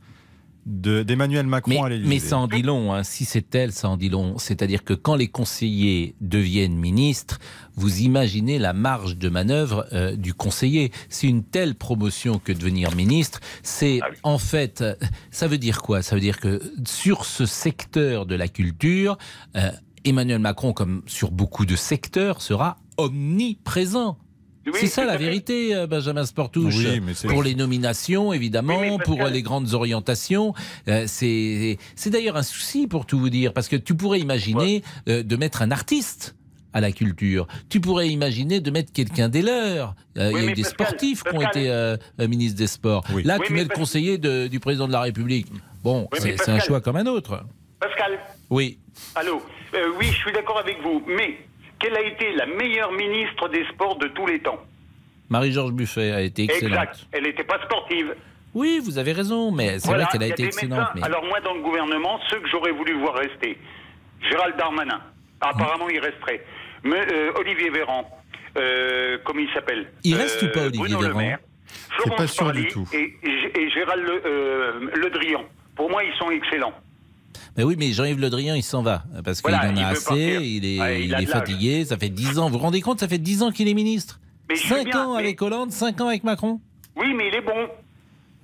de- d'Emmanuel Macron Mais, à l'Élysée. mais ça en dit long. hein. Si c'est elle, ça en dit long. C'est-à-dire que quand les conseillers deviennent ministres, vous imaginez la marge de manœuvre euh, du conseiller. C'est une telle promotion que devenir ministre. C'est en fait, euh, ça veut dire quoi? Ça veut dire que sur ce secteur de la culture, euh, Emmanuel Macron, comme sur beaucoup de secteurs, sera omniprésent. Oui, c'est ça la vérité, euh, Benjamin Sportouche. Oui, pour les nominations, évidemment, Oui, pour les grandes orientations. Euh, c'est c'est d'ailleurs un souci pour tout vous dire, parce que tu pourrais imaginer euh, de mettre un artiste à la culture. Tu pourrais imaginer de mettre quelqu'un des leurs. Euh, il y a eu des Pascal, sportifs qui ont été euh, ministres des Sports. Là, Oui, tu mets le conseiller de- du président de la République. Bon, Oui, c'est un Pascal- choix comme un autre. Pascal, Oui. allô Euh, Oui, je suis d'accord avec vous, mais quelle a été la meilleure ministre des Sports de tous les temps Marie-Georges Buffet a été excellente. Exact. Elle n'était pas sportive. Oui, vous avez raison, mais c'est Voilà, vrai qu'elle a été excellente. mais- Alors moi, dans le gouvernement, ceux que j'aurais voulu voir rester, Gérald Darmanin, apparemment il resterait. Mais, euh, Olivier Véran, euh, comment il s'appelle? Il reste ou pas, Olivier Bruno Le Véran? Maire, C'est Florence pas sûr Parly du tout. Et, et Gérald Le, euh, Le Drian. Pour moi, ils sont excellents. Mais oui, mais Jean-Yves Le Drian, il s'en va. Parce qu'il Voilà, en a assez, partir. il est, Ouais, il il a est fatigué. Ça fait 10 ans. Vous vous rendez compte, ça fait 10 ans qu'il est ministre? Mais je sais 5 bien, ans mais- avec Hollande, 5 ans avec Macron. Oui, mais il est bon.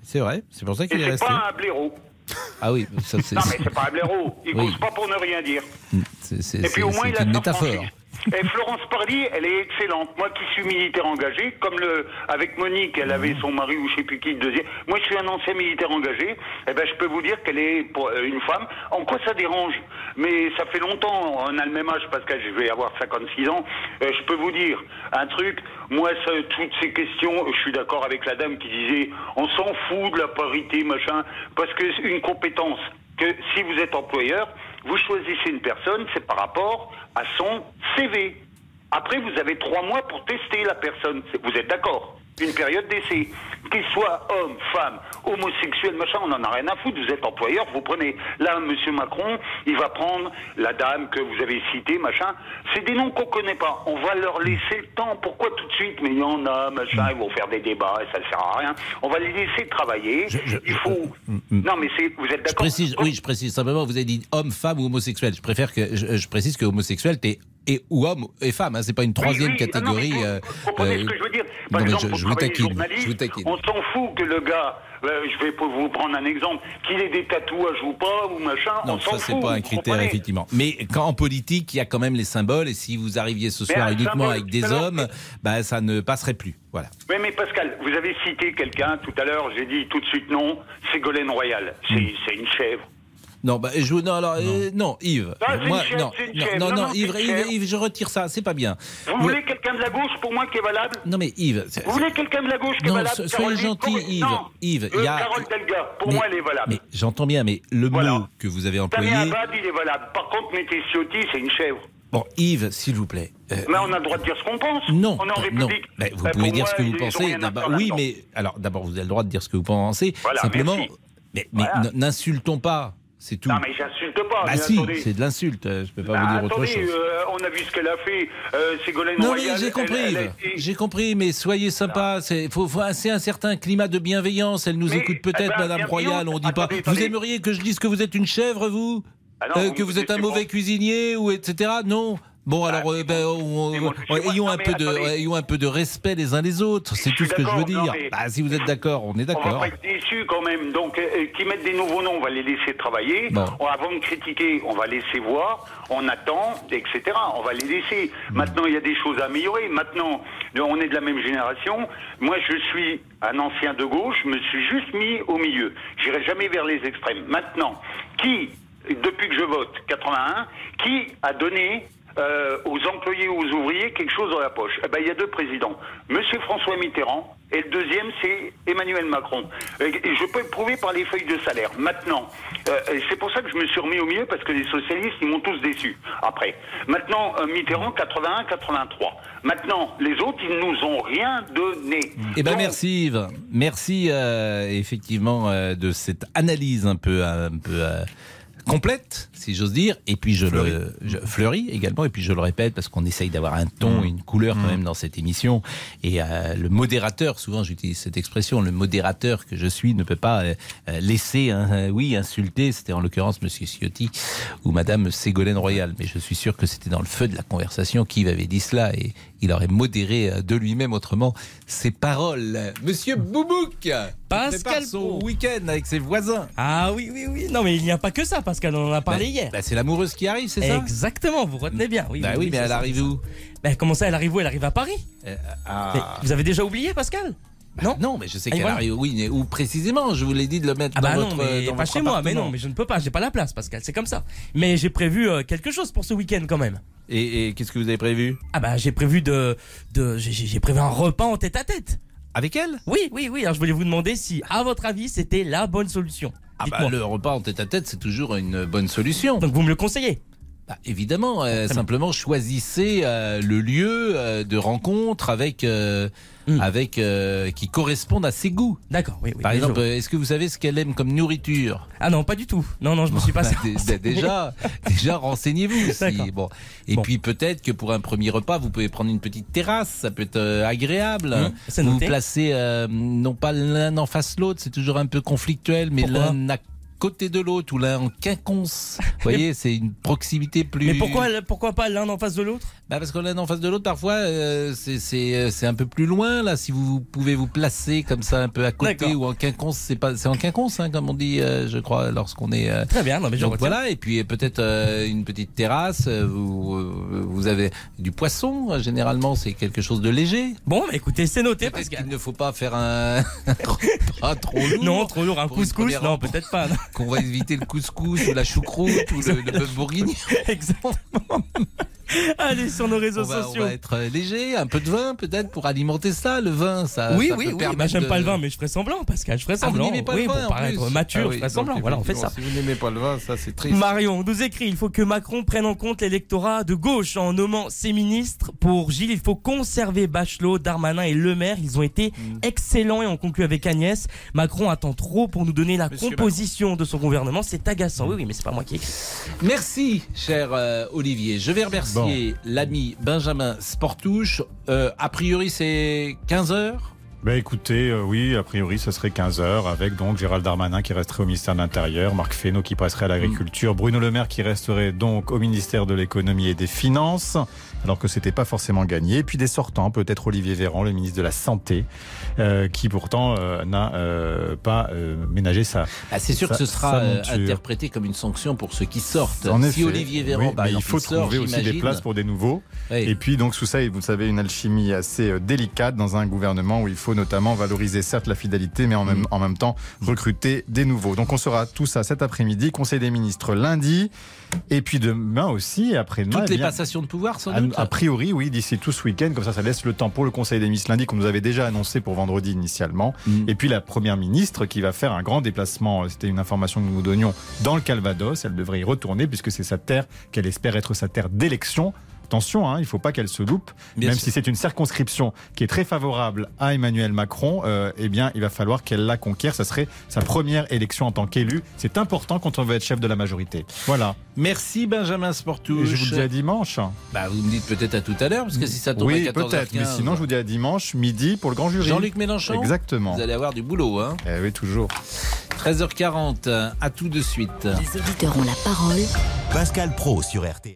C'est vrai, c'est pour ça qu'il est c'est resté. pas un blaireau. Ah oui, ça c'est Non, mais c'est pas un blaireau. Il Oui. cause pas pour ne rien dire. Et puis au moins, c'est il a une métaphore. Et Florence Parly, elle est excellente. Moi qui suis militaire engagé, comme le avec Monique, elle avait son mari ou je sais plus qui le deuxième. Moi, je suis un ancien militaire engagé. Eh ben, je peux vous dire qu'elle est pour euh, une femme. En quoi ça dérange? Mais ça fait longtemps. On a le même âge, Pascal. Je vais avoir 56 ans. Euh, je peux vous dire un truc. Moi, ça, toutes ces questions, je suis d'accord avec la dame qui disait, on s'en fout de la parité, machin, parce que c'est une compétence que si vous êtes employeur, vous choisissez une personne, c'est par rapport à son CV. Après, vous avez trois mois pour tester la personne. Vous êtes d'accord? Une période d'essai. Qu'il soit homme, femme, homosexuel, machin, on n'en a rien à foutre. Vous êtes employeur, vous prenez. Là, Monsieur Macron, il va prendre la dame que vous avez citée, machin. C'est des noms qu'on connaît pas. On va leur laisser le temps. Pourquoi tout de suite? Mais il y en a, machin, ils vont faire des débats et ça ne sert à rien. On va les laisser travailler. il faut. Non, mais. Vous êtes Je d'accord? précise, oui, je précise simplement, vous avez dit homme, femme ou homosexuel. Je préfère que, je, je précise que homosexuel, t'es et ou homme et femme, hein, c'est pas une troisième Oui, oui. Ah non, mais catégorie. vous- euh, vous comprenez euh, ce que je veux dire Par non, mais exemple, je, vous taquine, journaliste, je vous taquine. on s'en fout que le gars, euh, je vais vous prendre un exemple, qu'il ait des tatouages ou pas, ou machin, Non, on s'en ça c'est pas un critère effectivement. Mais quand en politique, il y a quand même les symboles et si vous arriviez ce soir un uniquement symbole, avec des hommes, bah ça ne passerait plus. Voilà. Oui, mais Pascal, vous avez cité quelqu'un tout à l'heure, j'ai dit tout de suite non, Ségolène Royal. C'est Hmm. c'est une chèvre. Non, bah, je, non, alors, euh, non, Yves. Ah, c'est une moi, non, c'est une non, non, Non, non, non, Yves, c'est une Yves, chèvre. Yves, je retire ça, c'est pas bien. Vous voulez quelqu'un de la gauche pour moi qui est valable? Non, mais Yves. c'est- Vous voulez quelqu'un de la gauche qui est Non, valable so- soyez gentil, Yves. Non, Yves, euh, il y a. Carole Delga, pour Mais- moi, elle est valable. Mais j'entends bien, mais le mot que vous avez employé. Damien Abad, il est valable. Par contre, Mété Ciotti, c'est une chèvre. Bon, Yves, s'il vous plaît. euh, Mais on a le droit de dire ce qu'on pense. Non, On est en non. République. Mais vous Euh, pouvez dire moi, ce que vous pensez. oui, mais alors d'abord vous avez le droit de dire ce que vous pensez. Voilà, Simplement, merci. mais, mais Voilà. n- n'insultons pas. C'est tout. Non, mais j'insulte pas. bah si, c'est de l'insulte. Je peux pas Bah, vous dire autre chose. euh, on a vu ce qu'elle a fait. Euh, Ségolène Non mais j'ai compris, été- j'ai compris, mais soyez sympa. C'est faut, un certain climat de bienveillance. Elle nous Mais, écoute peut-être, eh ben, Madame Royal. On dit pas. attendez, Vous attendez. aimeriez que je dise que vous êtes une chèvre, vous? Ah non, Euh, Que vous êtes un mauvais cuisinier ou etc. Non. Bon alors, euh, on- on- ayons un peu de, attendez. ayons un peu de respect les uns les autres. C'est tout ce que je veux d'accord, non, dire. Bah, si vous êtes d'accord, on est On va d'accord. pas être déçus quand même. Donc, euh, qui mettent des nouveaux noms, on va les laisser travailler. Bon. On- avant de critiquer, on va laisser voir. On attend, etc. On va les laisser. Hmm. Maintenant, il y a des choses à améliorer. Maintenant, on est de la même génération. Moi, je suis un ancien de gauche. Je me suis juste mis au milieu. J'irai jamais vers les extrêmes. Maintenant, qui, depuis que je vote, 81, qui a donné euh, aux employés ou aux ouvriers quelque chose dans la poche. Eh ben, il y a deux présidents. Monsieur François Mitterrand et le deuxième, c'est Emmanuel Macron. Et et je peux le prouver par les feuilles de salaire. Maintenant, euh, c'est pour ça que je me suis remis au milieu parce que les socialistes, ils m'ont tous déçu. Après, maintenant, euh, Mitterrand, 81, 83. Maintenant, les autres, ils nous ont rien donné. Eh ben Donc, merci Yves, merci euh, effectivement euh, de cette analyse un peu un peu euh, complète, si j'ose dire, et puis je le je, fleurie également, et puis je le répète parce qu'on essaye d'avoir un ton, une couleur quand même dans cette émission, et euh, le modérateur, souvent j'utilise cette expression, le modérateur que je suis ne peut pas euh, euh, laisser, hein, oui, insulter, c'était en l'occurrence Monsieur Ciotti ou Madame Ségolène Royal, mais je suis sûr que c'était dans le feu de la conversation qu'Yves avait dit cela, et il aurait modéré de lui-même autrement ses paroles. Monsieur Boubouk Pascal son week-end avec ses voisins. Ah oui, oui, oui. Non, mais il n'y a pas que ça, Pascal. On en a parlé hier. bah, c'est l'amoureuse qui arrive, c'est ça Exactement, vous retenez bien. Oui, Bah oui, mais elle arrive où Bah, comment ça, elle arrive où? Elle arrive à Paris. Euh, ah. Vous avez déjà oublié, Pascal? Non, non, mais je sais qu'elle voilà. arrive. Oui, mais où précisément? Je vous l'ai dit de le mettre Ah dans bah non, votre. mais dans pas votre chez moi, mais non, mais je ne peux pas, j'ai pas la place, Pascal, c'est comme ça. Mais j'ai prévu euh, quelque chose pour ce week-end quand même. Et, et qu'est-ce que vous avez prévu? Ah bah j'ai prévu de, de j'ai prévu un repas en tête à tête. Avec elle? Oui, oui, oui. Alors je voulais vous demander si, à votre avis, c'était la bonne solution. Ah bah, le repas en tête à tête, c'est toujours une bonne solution. Donc vous me le conseillez Bah, évidemment, euh, simplement choisissez euh, le lieu euh, de rencontre avec euh, Hmm. avec euh, qui correspondent à ses goûts. D'accord, oui, oui. Par exemple, est-ce que vous savez ce qu'elle aime comme nourriture? Ah non, pas du tout. Non, non, je me suis pas. Bah, dé- dé- déjà, déjà renseignez-vous. si- bon. Et Bon. puis peut-être que pour un premier repas, vous pouvez prendre une petite terrasse, ça peut être euh, agréable. Mmh, c'est vous vous placez euh, non pas l'un en face l'autre, c'est toujours un peu conflictuel, mais Pourquoi? l'un à côté de l'autre ou l'un en quinconce. Vous voyez, c'est une proximité plus. Mais pourquoi, pourquoi pas l'un en face de l'autre? Bah parce que l'un en face de l'autre, parfois, euh, c'est euh, c'est un peu plus loin là. Si vous pouvez vous placer comme ça un peu à côté ou en quinconce, c'est pas c'est en quinconce hein, comme on dit, euh, je crois, lorsqu'on est. euh, Très bien, non mais je donc voilà, et puis peut-être une petite terrasse. Vous, vous avez du poisson. Généralement, c'est quelque chose de léger. Bon, bah écoutez, c'est noté, Pascal. qu'il ne faut pas faire un pas trop lourd. Non, trop lourd, un Pour couscous, non, peut-être pas. Qu'on va éviter le couscous ou la choucroute ou le, le bœuf bourguignon. Exactement. Allez sur nos réseaux On va, on sociaux. va être euh, léger, un peu de vin peut-être pour alimenter ça. Le vin, ça. oui, ça oui, peut oui. Bah, j'aime de- pas le vin, mais je ferai semblant, Pascal. Je ferai Ah, vous semblant. n'aimez pas oui, le vin pour paraître plus. mature, Ah oui, je ferai donc, semblant. Voilà, on fait ça. Si vous n'aimez pas le vin, ça c'est triste. Marion nous écrit il faut que Macron prenne en compte l'électorat de gauche en nommant ses ministres. Pour Gilles, il faut conserver Bachelot, Darmanin et Le Maire. Ils ont été Mm. excellents et on conclut avec Agnès. Macron attend trop pour nous donner la Monsieur composition de son gouvernement. C'est agaçant. Oui, oui, mais c'est pas moi qui ai écrit. Merci, cher euh, Olivier. Je vais remercier l'ami Benjamin Sportouche. Euh, a priori, c'est 15 heures. Bah écoutez, euh, oui, a priori, ce serait 15h avec donc Gérald Darmanin qui resterait au ministère de l'Intérieur, Marc Fesneau qui passerait à l'Agriculture, Bruno Le Maire qui resterait donc au ministère de l'Économie et des Finances, alors que c'était pas forcément gagné. Et puis des sortants, peut-être Olivier Véran, le ministre de la Santé, euh, qui pourtant euh, n'a euh, pas euh, ménagé sa. Ah, c'est sûr sa- que ce sera interprété comme une sanction pour ceux qui sortent. En si effet. Olivier Véran, Oui, par il faut sort, trouver aussi des places pour des nouveaux. Oui. Et puis donc sous ça, vous savez, une alchimie assez délicate dans un gouvernement où il faut notamment valoriser certes la fidélité, mais en même, Mm. en même temps recruter des nouveaux. Donc on sera tout ça cet après-midi, Conseil des ministres lundi, et puis demain aussi, après-demain. Toutes eh les bien, passations de pouvoir, sans doute. a priori, oui, d'ici tout ce week-end, comme ça, ça laisse le temps pour le Conseil des ministres lundi, qu'on nous avait déjà annoncé pour vendredi initialement. Mm. Et puis la première ministre qui va faire un grand déplacement, c'était une information que nous vous donnions, dans le Calvados. Elle devrait y retourner puisque c'est sa terre, qu'elle espère être sa terre d'élection. Attention, hein, il ne faut pas qu'elle se loupe. Bien Même sûr. si c'est une circonscription qui est très favorable à Emmanuel Macron, euh, eh bien, il va falloir qu'elle la conquiert. Ça serait sa première élection en tant qu'élu. C'est important quand on veut être chef de la majorité. Voilà. Merci Benjamin Et Sportouche. je vous dis à dimanche. Bah, vous me dites peut-être à tout à l'heure, parce que si ça tombe Oui, à 14h15. peut-être. Mais sinon, je vous dis à dimanche, midi, pour le grand jury. Jean-Luc Mélenchon Exactement. Vous allez avoir du boulot, hein Eh oui, toujours. 13h40, à tout de suite. Les auditeurs ont la parole. Pascal Pro sur RTL.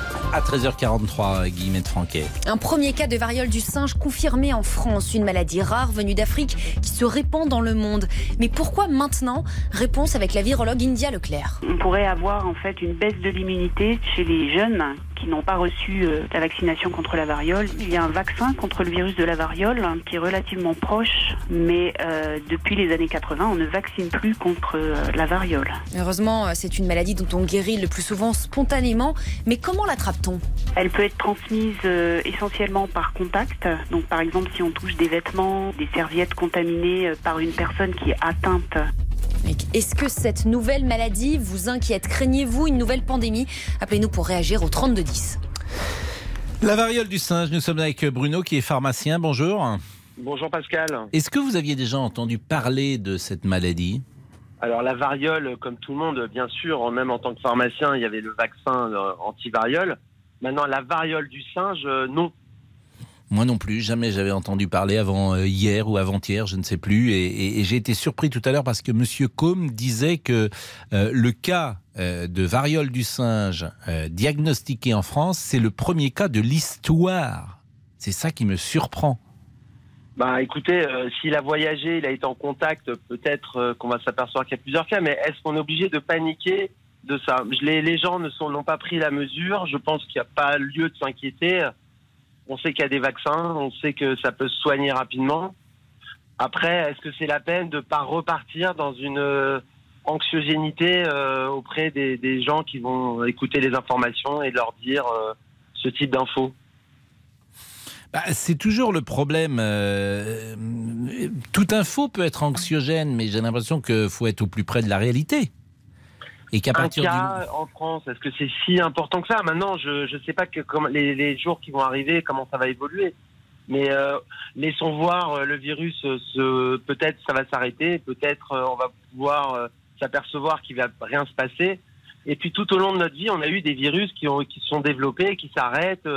À 13h43, Guillemette Franquet. Un premier cas de variole du singe confirmé en France, une maladie rare venue d'Afrique qui se répand dans le monde. Mais pourquoi maintenant? Réponse avec la virologue India Leclerc. On pourrait avoir en fait une baisse de l'immunité chez les jeunes qui n'ont pas reçu euh, la vaccination contre la variole. Il y a un vaccin contre le virus de la variole hein, qui est relativement proche, mais euh, depuis les années 80, on ne vaccine plus contre euh, la variole. Heureusement, c'est une maladie dont on guérit le plus souvent spontanément. Mais comment Elle peut être transmise euh, essentiellement par contact. Donc par exemple, si on touche des vêtements, des serviettes contaminées euh, par une personne qui est atteinte Est-ce que cette nouvelle maladie vous inquiète? Craignez-vous une nouvelle pandémie? Appelez-nous pour réagir au 3210. La variole du singe, nous sommes avec Bruno qui est pharmacien. Bonjour. Bonjour Pascal. Est-ce que vous aviez déjà entendu parler de cette maladie? Alors la variole, comme tout le monde, bien sûr, même en tant que pharmacien, il y avait le vaccin euh, anti-variole. Maintenant, la variole du singe, euh, non. Moi non plus, jamais j'avais entendu parler avant euh, hier ou avant-hier, je ne sais plus. Et, et- et j'ai été surpris tout à l'heure parce que Monsieur Combe disait que euh, le cas euh, de variole du singe euh, diagnostiqué en France, c'est le premier cas de l'histoire. C'est ça qui me surprend. Bah écoutez, s'il a voyagé, il a été en contact, peut-être qu'on va s'apercevoir qu'il y a plusieurs cas, mais est-ce qu'on est obligé de paniquer de ça les, gens ne sont n'ont pas pris la mesure. Je pense qu'il n'y a pas lieu de s'inquiéter. On sait qu'il y a des vaccins, on sait que ça peut se soigner rapidement. Après, est-ce que c'est la peine de pas repartir dans une euh, anxiogénité euh, auprès des, des gens qui vont écouter les informations et leur dire euh, ce type d'infos? Bah, c'est toujours le problème. euh, toute info peut être anxiogène, mais j'ai l'impression qu'il faut être au plus près de la réalité. Et qu'à partir du... cas en France, est-ce que c'est si important que ça? Maintenant, je ne sais pas que, comment, les, les jours qui vont arriver, comment ça va évoluer. Mais euh, laissons voir euh, le virus. euh, se- peut-être ça va s'arrêter, peut-être euh, on va pouvoir s'apercevoir qu'il va rien se passer. Et puis tout au long de notre vie, on a eu des virus qui ont qui sont développés, qui s'arrêtent.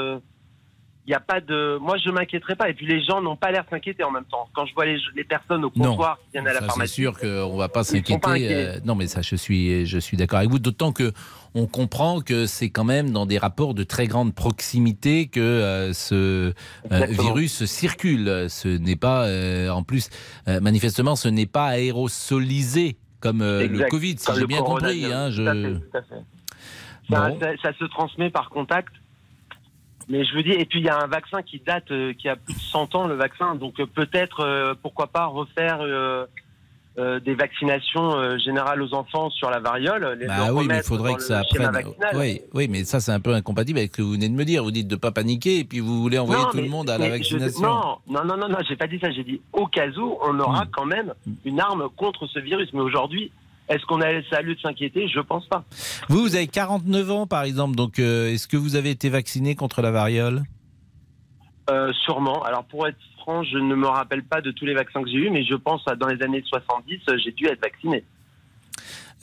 Il n'y a pas de. Moi, je m'inquiéterai pas. Et puis les gens n'ont pas l'air de s'inquiéter en même temps. Quand je vois les, les personnes au Non, comptoir qui viennent à la ça, c'est pharmacie, sûr qu'on va pas s'inquiéter. euh, non, mais ça, je suis, je suis d'accord avec vous. D'autant que on comprend que c'est quand même dans des rapports de très grande proximité que euh, ce euh, virus circule. Ce n'est pas, en plus, manifestement, ce n'est pas aérosolisé comme le. Covid, si j'ai bien compris. hein, je... Ça, ça- ça se transmet par contact. Mais je veux dire, et puis il y a un vaccin qui date, euh, qui a plus de 100 ans, le vaccin. Donc euh, peut-être, euh, pourquoi pas refaire des vaccinations générales aux enfants sur la variole. les- Bah oui, mais il faudrait que ça apprenne. Oui, oui, mais ça, c'est un peu incompatible avec ce que vous venez de me dire. Vous dites de ne pas paniquer et puis vous voulez envoyer Non, tout mais- le monde à la je- vaccination. non, non, non, non, non, j'ai pas dit ça. J'ai dit au cas où, on Hmm. aura quand même une arme contre ce virus. Mais aujourd'hui, est-ce qu'on a ça a lieu de s'inquiéter? Je pense pas. Vous, vous avez 49 ans, par exemple. Donc, euh, est-ce que vous avez été vacciné contre la variole? Euh, sûrement. Alors pour être franc, je ne me rappelle pas de tous les vaccins que j'ai eus, mais je pense dans les années 70, euh, j'ai dû être vacciné.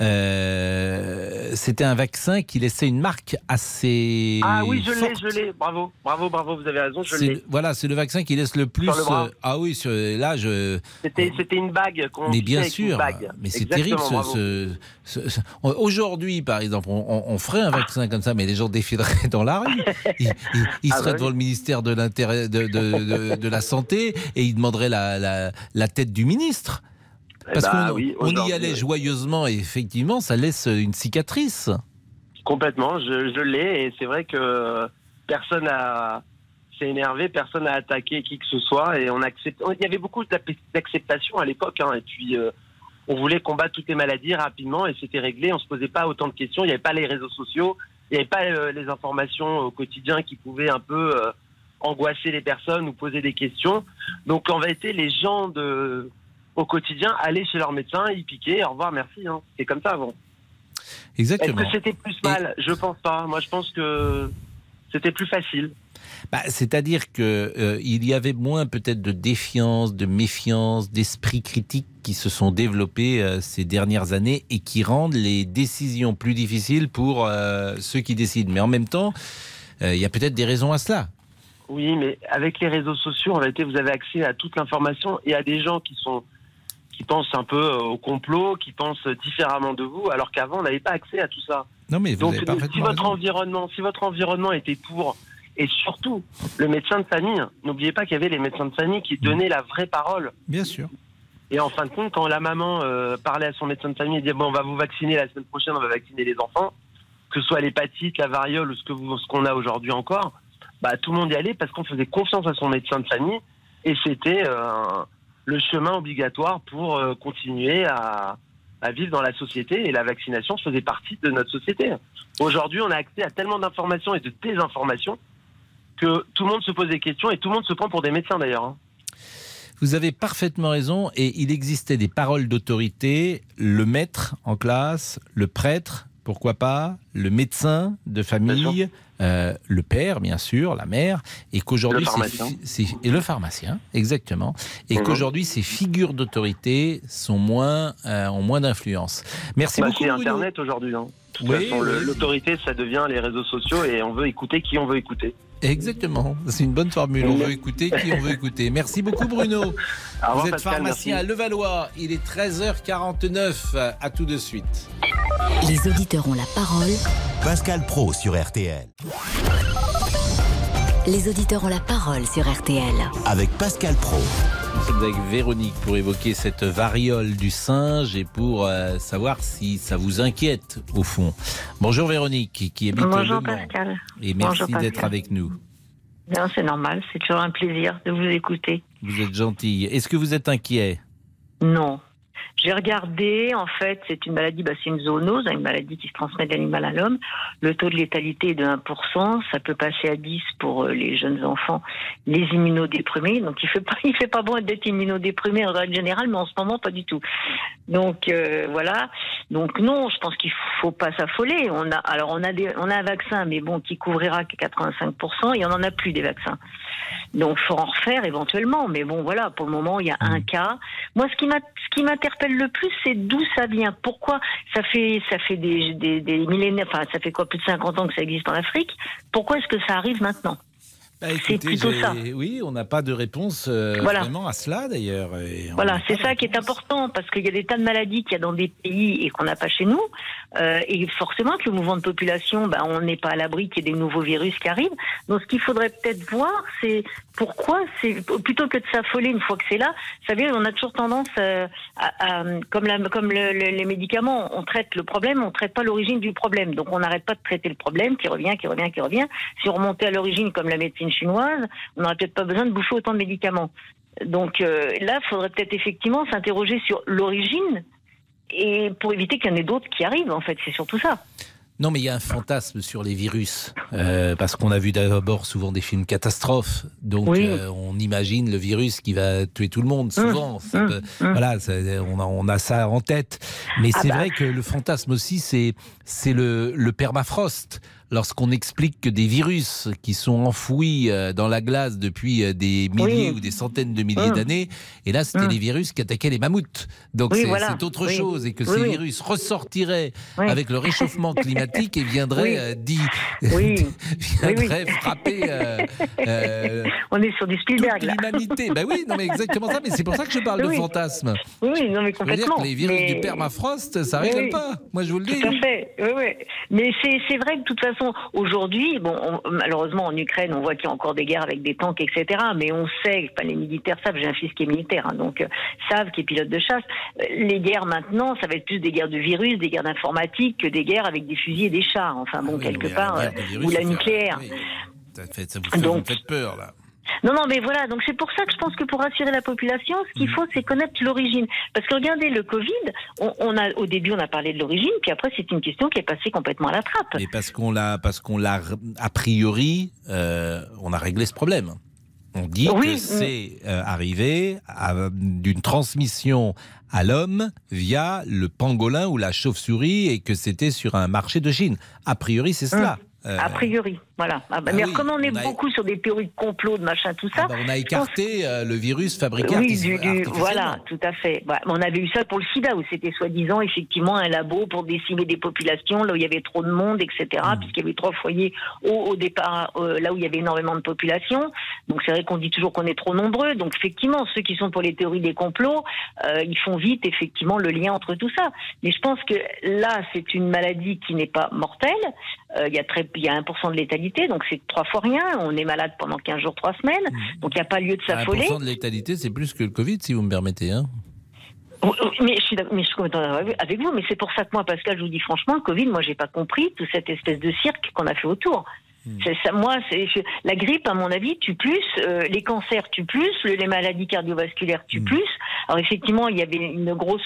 Euh, C'était un vaccin qui laissait une marque assez. ah oui, je l'ai, je l'ai. Bravo, bravo, bravo. Vous avez raison, je l'ai. Voilà, c'est le vaccin qui laisse le plus. Sur le bras. euh, ah oui, sur- là, je. C'était, une bague. qu'on Mais bien sûr, mais c'est terrible. ce- bravo. ce- ce- ce- Aujourd'hui, par exemple, on, ferait un vaccin comme ça, mais les gens défileraient dans la rue. Ils, ils- ils Ah seraient bah devant le ministère de, de, de- de- de la Santé et ils demanderaient la, la- la tête du ministre. Eh Parce bah qu'on oui, on y allait joyeusement et effectivement, ça laisse une cicatrice. Complètement, je, je l'ai et c'est vrai que personne a s'est énervé, personne n'a attaqué qui que ce soit et on accepte. Il y avait beaucoup d'acceptation à l'époque hein, et puis euh, on voulait combattre toutes les maladies rapidement et c'était réglé. On se posait pas autant de questions. Il n'y avait pas les réseaux sociaux, il n'y avait pas euh, les informations au quotidien qui pouvaient un peu euh, angoisser les personnes ou poser des questions. Donc en vérité, les gens de au quotidien allaient chez leur médecin, ils piquaient, au revoir, merci. Hein. C'est comme ça avant. Exactement. Est-ce que c'était plus mal? Je pense pas. Moi, je pense que c'était plus facile. Bah, C'est-à-dire que euh, y avait moins peut-être de défiance, de méfiance, d'esprit critique qui se sont développés euh, ces dernières années et qui rendent les décisions plus difficiles pour euh, ceux qui décident. Mais en même temps, euh, il y a peut-être des raisons à cela. Oui, mais avec les réseaux sociaux, en réalité, vous avez accès à toute l'information et à des gens qui sont qui pensent un peu euh, au complot, qui pensent différemment de vous, alors qu'avant, on n'avait pas accès à tout ça. Non, mais vous Donc, avez si votre raison. environnement, si votre environnement était pour, et surtout le médecin de famille, n'oubliez pas qu'il y avait les médecins de famille qui donnaient la vraie parole. Bien sûr. Et en fin de compte, quand la maman euh, parlait à son médecin de famille et disait bon, on va vous vacciner la semaine prochaine, on va vacciner les enfants, que ce soit l'hépatite, la variole ou ce que vous, ce qu'on a aujourd'hui encore, bah tout le monde y allait parce qu'on faisait confiance à son médecin de famille et c'était euh, le chemin obligatoire pour euh, continuer à, vivre dans la société et la vaccination faisait partie de notre société. Aujourd'hui, on a accès à tellement d'informations et de désinformations que tout le monde se pose des questions et tout le monde se prend pour des médecins d'ailleurs. hein. Vous avez parfaitement raison et il existait des paroles d'autorité, le maître en classe, le prêtre, pourquoi pas, le médecin de famille, euh, le père bien sûr, la mère, et qu'aujourd'hui c'est et le pharmacien exactement, et Mhm. qu'aujourd'hui ces figures d'autorité sont moins euh, ont moins d'influence. Merci Bah, beaucoup. C'est. Internet aujourd'hui. hein. De toute Oui, façon, oui. l'autorité, ça devient les réseaux sociaux et on veut écouter qui on veut écouter. Exactement, c'est une bonne formule. On veut écouter qui on veut écouter. Merci beaucoup Bruno. Au revoir, Vous êtes Pascal, pharmacien merci. à Levallois. Il est 13h49. À tout de suite. Les auditeurs ont la parole. Pascal Pro sur RTL. Les auditeurs ont la parole sur RTL. Avec Pascal Pro. Nous sommes avec Véronique pour évoquer cette variole du singe et pour euh, savoir si ça vous inquiète au fond. Bonjour Véronique qui habite Bonjour Le Mans. Pascal. Et merci d'être avec nous. Non, c'est normal, c'est toujours un plaisir de vous écouter. Vous êtes gentille. Est-ce que vous êtes inquiet? Non. J'ai regardé, en fait, c'est une maladie, bah, c'est une zoonose, une maladie qui se transmet de l'animal à l'homme. Le taux de létalité est de 1%, ça peut passer à 10 pour euh, les jeunes enfants, les immunodéprimés. Donc il fait pas, il fait pas bon d'être immunodéprimé en règle générale, mais en ce moment pas du tout. Donc euh, voilà. Donc non, je pense qu'il faut pas s'affoler. On a, alors on a des, on a un vaccin, mais bon, qui couvrira que 85%, et on en a plus des vaccins. Donc faut en refaire éventuellement, mais bon voilà, pour le moment il y a un cas. Moi, ce qui m'a, ce qui m'interpelle le plus, c'est d'où ça vient. Pourquoi ça fait, ça fait des, des, millénaires, enfin ça fait quoi, plus de 50 ans que ça existe en Afrique? Pourquoi est-ce que ça arrive maintenant? Bah, C'est écoutez, ça. Oui, on n'a pas de réponse euh, Voilà. vraiment à cela d'ailleurs. Voilà, c'est ça qui est important parce qu'il y a des tas de maladies qu'il y a dans des pays et qu'on n'a pas chez nous. Euh, et forcément que le mouvement de population, ben, on n'est pas à l'abri qu'il y ait des nouveaux virus qui arrivent. Donc ce qu'il faudrait peut-être voir, c'est pourquoi, c'est plutôt que de s'affoler une fois que c'est là. Vous savez, on a toujours tendance euh, à, à- comme, la, comme le- le- les médicaments, on traite le problème, on traite pas l'origine du problème. Donc on n'arrête pas de traiter le problème qui revient, qui revient, qui revient. Si on remontait à l'origine comme la médecine chinoise, on n'aurait peut-être pas besoin de bouffer autant de médicaments. Donc euh, là, il faudrait peut-être effectivement s'interroger sur l'origine et pour éviter qu'il y en ait d'autres qui arrivent. En fait, c'est surtout ça. Non, mais il y a un fantasme sur les virus, euh, parce qu'on a vu d'abord souvent des films catastrophes, donc Oui. euh, on imagine le virus qui va tuer tout le monde. Souvent, Mmh, ça peut- mmh. voilà, ça- on, a, on a ça en tête. Mais Ah c'est bah. vrai que le fantasme aussi, c'est c'est le, le permafrost. Lorsqu'on explique que des virus qui sont enfouis euh, dans la glace depuis euh, des milliers Oui. ou des centaines de milliers Mmh. d'années, et là c'était Mmh. les virus qui attaquaient les mamoutes. Donc Oui, c'est voilà. autre Oui. chose, et que ces virus ressortiraient avec le réchauffement climatique et viendraient euh, dit viendraient frapper euh, euh, On est sur du Spielberg l'humanité. Ben oui, non mais exactement ça. Mais c'est pour ça que je parle de fantasme. Oui, non mais Je veux dire complètement. que les virus Mais- du permafrost, ça rigole pas. Moi, je vous le dis. Tout à fait. Oui, oui. Mais c'est c'est vrai que de toute façon, aujourd'hui, bon, on- malheureusement en Ukraine, on voit qu'il y a encore des guerres avec des tanks, etc. Mais on sait, enfin, les militaires savent. J'ai un fils qui est militaire, hein, donc euh, savent qui est pilote de chasse. Euh, Les guerres maintenant, ça va être plus des guerres de virus, des guerres d'informatique que des guerres avec des fusils et des chars. Enfin bon, Oui, quelque la part, guerre euh, virus, ou la nucléaire. oui, ça, fait, ça vous fait, Donc- vous me faites peur là. Non, non, mais voilà. Donc c'est pour ça que je pense que pour rassurer la population, ce Mm. qu'il faut, c'est connaître l'origine. Parce que regardez, le Covid, on, on a au début on a parlé de l'origine, puis après c'est une question qui est passée complètement à la trappe. Mais parce qu'on l'a, parce qu'on l'a, a priori, euh, on a réglé ce problème. On dit Oui, que mais- c'est euh, arrivé d'une transmission à l'homme via le pangolin ou la chauve-souris et que c'était sur un marché de Chine. A priori, c'est cela. Euh, A priori, voilà. Ah bah, ah mais oui, comme on est on a- beaucoup sur des théories de complot, de machin, tout ça. bah, on a pense écarté euh, le virus fabriqué Oui, du, du- voilà, tout à fait. On avait eu ça pour le sida, où c'était soi-disant effectivement un labo pour décimer des populations, là où il y avait trop de monde, etc., Hmm. puisqu'il y avait trois foyers au, au départ, euh, là où il y avait énormément de population. Donc c'est vrai qu'on dit toujours qu'on est trop nombreux. Donc effectivement, ceux qui sont pour les théories des complots, euh, ils font vite effectivement le lien entre tout ça. Mais je pense que là, c'est une maladie qui n'est pas mortelle. Euh, Il y a très, il y a 1% de létalité, donc c'est trois fois rien. On est malade pendant 15 jours, trois semaines. Donc il n'y a pas lieu de s'affoler. 1% de létalité, c'est plus que le Covid, si vous me permettez. Hein. Oui, oui, Mais je suis, mais je suis avec vous, mais c'est pour ça que moi, Pascal, je vous dis franchement, le Covid, moi, j'ai pas compris toute cette espèce de cirque qu'on a fait autour. C'est ça, moi, je- la grippe, à mon avis, tue plus, euh, les cancers tuent plus, le- les maladies cardiovasculaires tuent plus. Alors effectivement, il y avait une grosse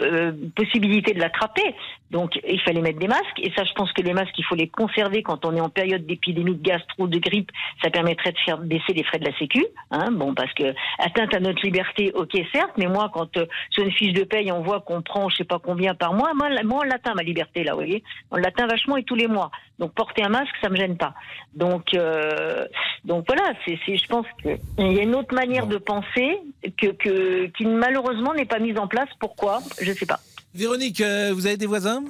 euh, possibilité de l'attraper, donc il fallait mettre des masques. Et ça, je pense que les masques, il faut les conserver quand on est en période d'épidémie de gastro, de grippe. Ça permettrait de faire baisser les frais de la Sécu. Hein, bon, parce que atteinte à notre liberté, ok, certes, mais moi, quand euh, sur une fiche de paye, on voit qu'on prend, je sais pas combien par mois, moi, moi on l'atteint ma liberté là, vous voyez, on l'atteint vachement et tous les mois. Donc porter un masque, ça me gêne pas. Donc, euh, donc voilà, c'est, je pense qu'il y a une autre manière de penser que, que qui malheureusement n'est pas mise en place. Pourquoi? Je sais pas. Véronique, euh, vous avez des voisins?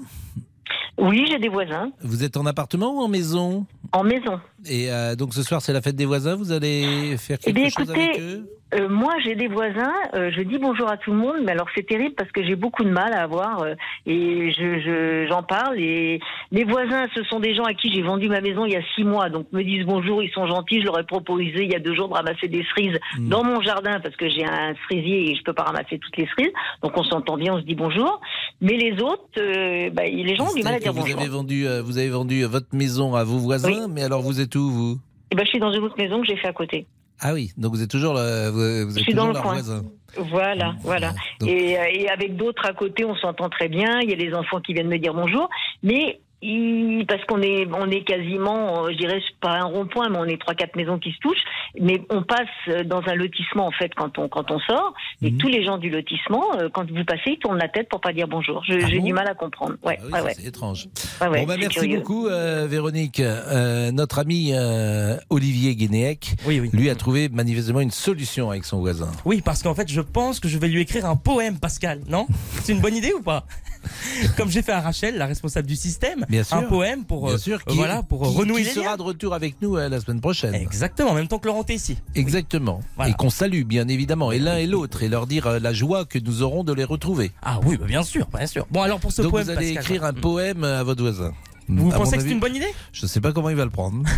Oui, j'ai des voisins Vous êtes en appartement ou en maison? En maison. Et euh, donc ce soir, c'est la fête des voisins. Vous allez faire Eh quelque bien, chose écoutez, avec eux? Euh, moi, j'ai des voisins, euh, je dis bonjour à tout le monde, mais alors c'est terrible parce que j'ai beaucoup de mal à avoir euh, et je, je- j'en parle. Et les voisins, ce sont des gens à qui j'ai vendu ma maison il y a six mois, donc me disent bonjour, ils sont gentils. Je leur ai proposé il y a deux jours de ramasser des cerises dans mon jardin parce que j'ai un cerisier et je peux pas ramasser toutes les cerises. Donc on s'entend bien, on se dit bonjour. Mais les autres, euh, bah, les gens ont du mal à dire vous bonjour. avez vendu, euh, vous avez vendu votre maison à vos voisins, mais alors vous êtes où vous? Et ben, je suis dans une autre maison que j'ai fait à côté. Ah oui, donc vous êtes toujours, le- vous, vous êtes suis dans toujours le coin. voisin. Voilà, voilà. Et, euh, et avec d'autres à côté, on s'entend très bien. Il y a les enfants qui viennent me dire bonjour, mais il- parce qu'on est, on est quasiment, je dirais c'est pas un rond-point, mais on est trois quatre maisons qui se touchent. Mais on passe dans un lotissement en fait quand on quand on sort. Et Mhm. tous les gens du lotissement, euh, quand vous passez, ils tournent la tête pour pas dire bonjour. Ah J'ai bon du mal à comprendre. Ouais, Ah oui, ouais, ouais. C'est étrange. Ouais, ouais, bon, bah, merci curieux. beaucoup, euh, Véronique. Euh, notre ami euh, Olivier Guénéec, lui, a trouvé manifestement une solution avec son voisin. Oui, parce qu'en fait, je pense que je vais lui écrire un poème, Pascal. Non? C'est une bonne idée ou pas? Comme j'ai fait à Rachel, la responsable du système, Bien sûr. un poème pour Bien euh, sûr, euh, qui, voilà pour qui- renouer qui les sera liens. de retour avec nous euh, la semaine prochaine. Exactement, en même temps que Laurent ici. Exactement. Et qu'on salue, bien évidemment, et l'un et l'autre, et leur dire euh, la joie que nous aurons de les retrouver. Ah oui, bah, bien sûr, bien sûr. Bon, alors pour ce Donc poème, vous allez Pascal, écrire un poème à votre voisin. Vous À pensez que c'est une bonne idée? Je sais pas comment il va le prendre.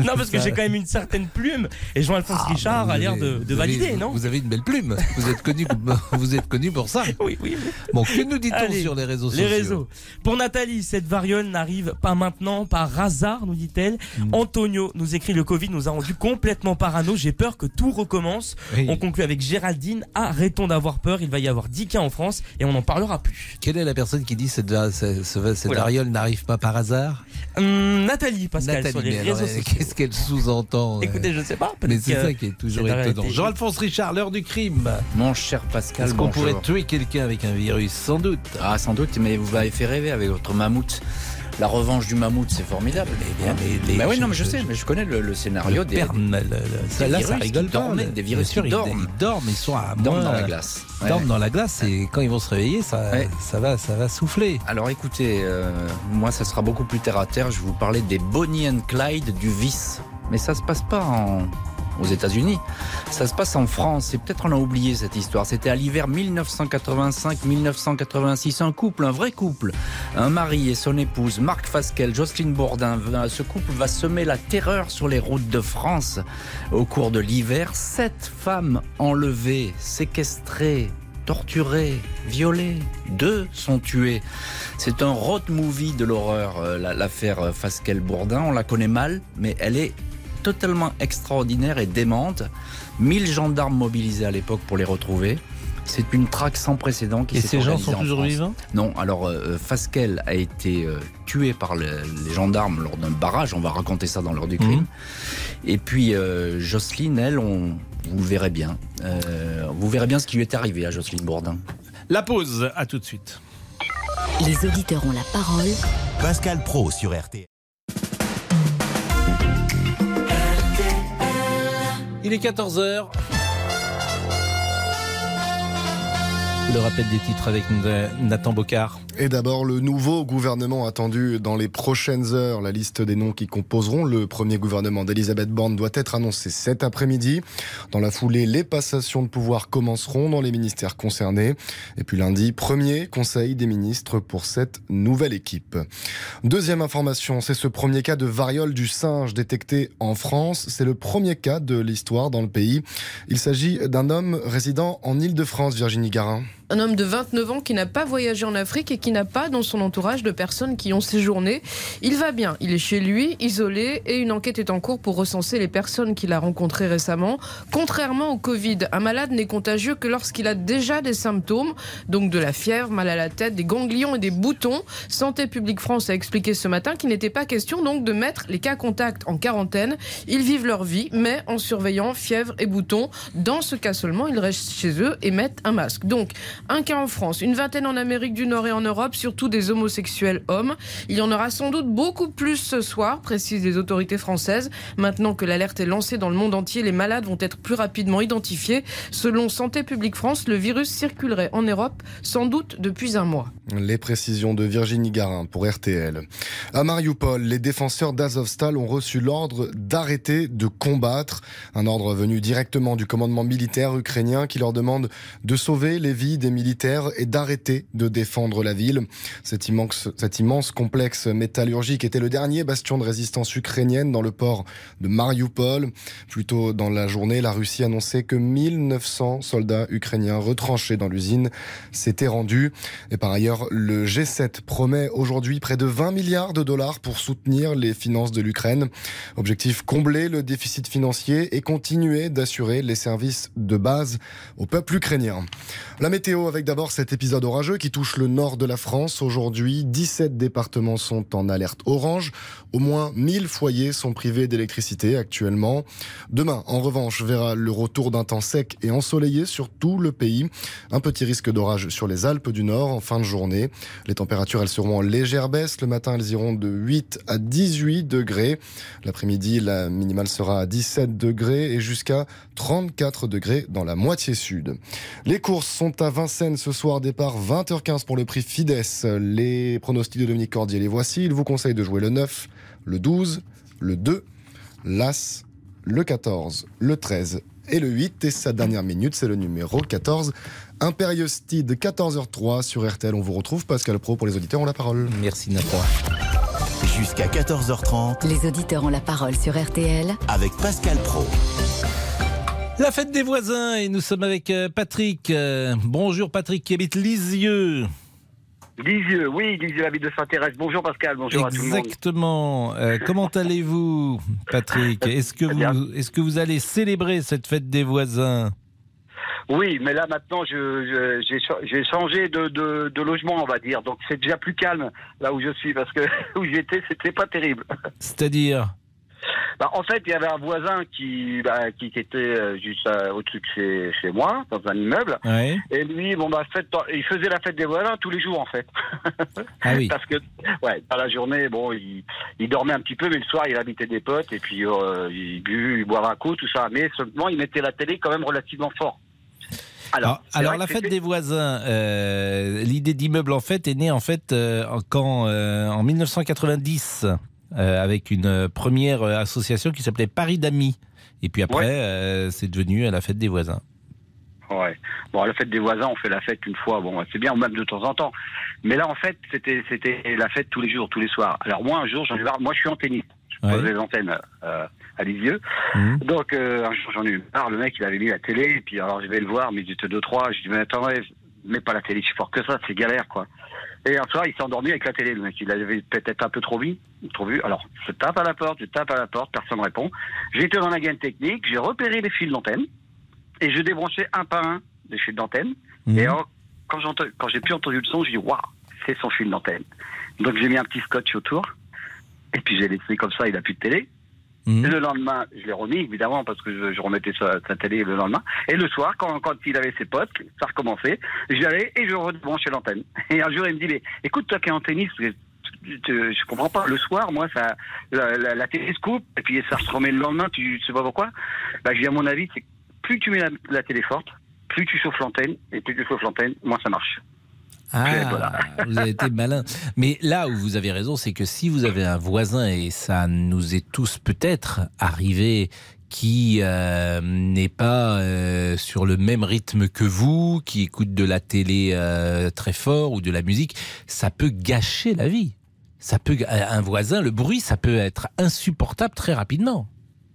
Non, parce que j'ai quand même une certaine plume et Jean-Alphonse Richard Vous a l'air de, de vous avez- valider, non? Vous avez une belle plume. Vous êtes connu, vous êtes connu pour ça. Oui, oui. Bon, que nous dit-on Allez, sur les réseaux Les sociaux? réseaux. Pour Nathalie, cette variole n'arrive pas maintenant par hasard, nous dit-elle. Mm. Antonio nous écrit le Covid nous a rendu complètement parano. J'ai peur que tout recommence. Oui. On conclut avec Géraldine. Arrêtons d'avoir peur. Il va y avoir 10 cas en France et on n'en parlera plus. Quelle est la personne qui dit cette, cette Oula. variole n'arrive pas par hasard Hum, Nathalie, Pascal, Nathalie, sur les mais alors, réseaux elle, sociaux. Qu'est-ce qu'elle sous-entend Écoutez, je sais pas. Mais c'est ça qui est toujours étonnant. Jean-Alphonse Richard, l'heure du crime. Mon cher Pascal, Est-ce qu'on pourrait tuer quelqu'un avec un virus? Sans doute. Ah, sans doute, mais vous m'avez fait rêver avec votre mammouth. La revanche du mammouth, c'est formidable. mais les- Bah oui, non, mais je je- sais, mais je connais le, le scénario des, le- ça, là, ça virus qui rigole pas. dormaient, là. des virus sûr, qui ils- dorment. Ils dorment, ils sont à Ils dorment dans la glace. Ils Ouais. dorment dans la glace et quand ils vont se réveiller, ça, Ouais. ça, va, ça va souffler. Alors écoutez, euh, moi ça sera beaucoup plus terre à terre. Je vais vous parler des Bonnie and Clyde du vice. Mais ça se passe pas en- aux États-Unis. Ça se passe en France. Et peut-être on a oublié cette histoire. C'était à l'hiver 1985-1986. Un couple, un vrai couple. Un mari et son épouse, Marc Fasquelle, Jocelyne Bourdin. Ce couple va semer la terreur sur les routes de France. Au cours de l'hiver, sept femmes enlevées, séquestrées, torturées, violées. Deux sont tuées. C'est un road movie de l'horreur, euh, la- l'affaire euh, Fasquelle-Bourdin. On la connaît mal, mais elle est totalement extraordinaire et démente. 1000 gendarmes mobilisés à l'époque pour les retrouver. C'est une traque sans précédent qui Et s'est ces gens sont toujours vivants? Non, alors euh, Fasquelle a été euh, tué par le- les gendarmes lors d'un barrage. On va raconter ça dans l'heure du crime. Mhm. Et puis euh, Jocelyne, elle, on, vous le verrez bien. Euh, vous verrez bien ce qui lui est arrivé à Jocelyne Bourdin. La pause, à tout de suite. Les auditeurs ont la parole. Pascal Pro sur RT. Il est 14h. Le rappel des titres avec Nathan Bocard. Et d'abord, le nouveau gouvernement attendu dans les prochaines heures. La liste des noms qui composeront le premier gouvernement d'Elisabeth Borne doit être annoncée cet après-midi. Dans la foulée, les passations de pouvoir commenceront dans les ministères concernés. Et puis lundi, premier conseil des ministres pour cette nouvelle équipe. Deuxième information, c'est ce premier cas de variole du singe détecté en France. C'est le premier cas de l'histoire dans le pays. Il s'agit d'un homme résidant en Île-de-France, Virginie Garin. Un homme de 29 ans qui n'a pas voyagé en Afrique et qui n'a pas dans son entourage de personnes qui ont séjourné. Il va bien, il est chez lui, isolé, et une enquête est en cours pour recenser les personnes qu'il a rencontrées récemment. Contrairement au Covid, un malade n'est contagieux que lorsqu'il a déjà des symptômes, donc de la fièvre, mal à la tête, des ganglions et des boutons. Santé publique France a expliqué ce matin qu'il n'était pas question donc de mettre les cas contacts en quarantaine. Ils vivent leur vie, mais en surveillant fièvre et boutons. Dans ce cas seulement, ils restent chez eux et mettent un masque. Donc, un cas en France, une vingtaine en Amérique du Nord et en Europe, surtout des homosexuels hommes. Il y en aura sans doute beaucoup plus ce soir, précisent les autorités françaises. Maintenant que l'alerte est lancée dans le monde entier, les malades vont être plus rapidement identifiés. Selon Santé publique France, le virus circulerait en Europe sans doute depuis un mois. Les précisions de Virginie Garin pour RTL. À Mariupol, les défenseurs d'Azovstal ont reçu l'ordre d'arrêter de combattre. Un ordre venu directement du commandement militaire ukrainien qui leur demande de sauver les vies des militaires et d'arrêter de défendre la ville. Cet immense, cet immense complexe métallurgique était le dernier bastion de résistance ukrainienne dans le port de Mariupol. Plus tôt dans la journée, la Russie annonçait que 1900 soldats ukrainiens retranchés dans l'usine s'étaient rendus. Et par ailleurs, le G7 promet aujourd'hui près de 20 milliards de dollars pour soutenir les finances de l'Ukraine. Objectif combler le déficit financier et continuer d'assurer les services de base au peuple ukrainien. La météo avec d'abord cet épisode orageux qui touche le nord de la France. Aujourd'hui, 17 départements sont en alerte orange. Au moins 1000 foyers sont privés d'électricité actuellement. Demain, en revanche, verra le retour d'un temps sec et ensoleillé sur tout le pays. Un petit risque d'orage sur les Alpes du Nord en fin de journée. Les températures, elles seront en légère baisse. Le matin, elles iront de 8 à 18 degrés. L'après-midi, la minimale sera à 17 degrés et jusqu'à 34 degrés dans la moitié sud. Les courses sont à Vincennes ce soir, départ 20h15 pour le prix Fides. Les pronostics de Dominique Cordier, les voici. Il vous conseille de jouer le 9, le 12, le 2, l'As, le 14, le 13 et le 8. Et sa dernière minute, c'est le numéro 14. Imperious Steed, 14h03 sur RTL. On vous retrouve, Pascal Pro, pour les auditeurs ont la parole. Merci Nathan. Jusqu'à 14h30. Les auditeurs ont la parole sur RTL. Avec Pascal Pro. La fête des voisins et nous sommes avec euh, Patrick. Euh, bonjour Patrick qui habite Lisieux. Lisieux, oui, Lisieux, la ville de Saint-Thérèse. Bonjour Pascal, bonjour à tout le monde. Exactement. Euh, comment allez-vous Patrick? Est-ce que, vous, est que vous allez célébrer cette fête des voisins? Oui, mais là maintenant, j'ai changé de, de, logement, on va dire. Donc c'est déjà plus calme là où je suis parce que où j'étais, c'était pas terrible. C'est-à-dire? Bah, en fait, il y avait un voisin qui, bah, qui, était euh, juste euh, au-dessus de chez, chez, moi, dans un immeuble. Et lui, bon, bah, il faisait la fête des voisins tous les jours, en fait. Ah oui. Parce que, ouais, dans la journée, bon, il, il, dormait un petit peu, mais le soir, il habitait des potes, et puis euh, il bu, il boivait un coup, tout ça. Mais seulement, il mettait la télé quand même relativement fort. Alors, alors, la fête des voisins, euh, l'idée d'immeuble en fait est née en fait euh, quand euh, en 1990 avec une première association qui s'appelait Paris d'amis et puis après c'est devenu la fête des voisins. Ouais. Bon, la fête des voisins, on fait la fête une fois, bon, c'est bien, même de temps en temps. Mais là, en fait, c'était c'était la fête tous les jours, tous les soirs. Alors moi, un jour, j'en ai marre. Moi, je suis en tennis. Je pose les antennes à Lisieux. Mhm. Donc, euh, un jour, j'en ai eu marre. Le mec, il avait mis la télé. Et puis, alors, je vais le voir, mais il était 2-3. Je dis, mais attends, mets pas la télé si fort que ça, c'est galère, quoi. Et un soir, il s'est endormi avec la télé, le mec. Il avait peut-être un peu trop vu, trop vu. Alors, je tape à la porte, je tape à la porte, personne ne répond. J'ai été dans la gaine technique, j'ai repéré les fils d'antenne et je débranchais un par un les fils d'antenne. Mhm. Et alors, quand, quand j'ai plus entendu le son, je dis, waouh, c'est son fil d'antenne. Donc, j'ai mis un petit scotch autour. Et puis, j'ai laissé comme ça, il a plus de télé. Mhm. le lendemain, je l'ai remis, évidemment, parce que je, remettais sa, télé le lendemain. Et le soir, quand, quand il avait ses potes, ça recommençait, j'y allais et je rebranchais l'antenne. Et un jour, il me dit, mais écoute, toi qui es en tennis, je, comprends pas. Le soir, moi, ça, la, télé se coupe, et puis ça se remet le lendemain, tu sais pas pourquoi. Bah, je dis, à mon avis, c'est plus tu mets la, télé forte, plus tu chauffes l'antenne, et plus tu chauffes l'antenne, moins ça marche. Ah, vous avez été malin. Mais là où vous avez raison, c'est que si vous avez un voisin, et ça nous est tous peut-être arrivé, qui euh, n'est pas euh, sur le même rythme que vous, qui écoute de la télé euh, très fort ou de la musique, ça peut gâcher la vie. Ça peut, un voisin, le bruit, ça peut être insupportable très rapidement.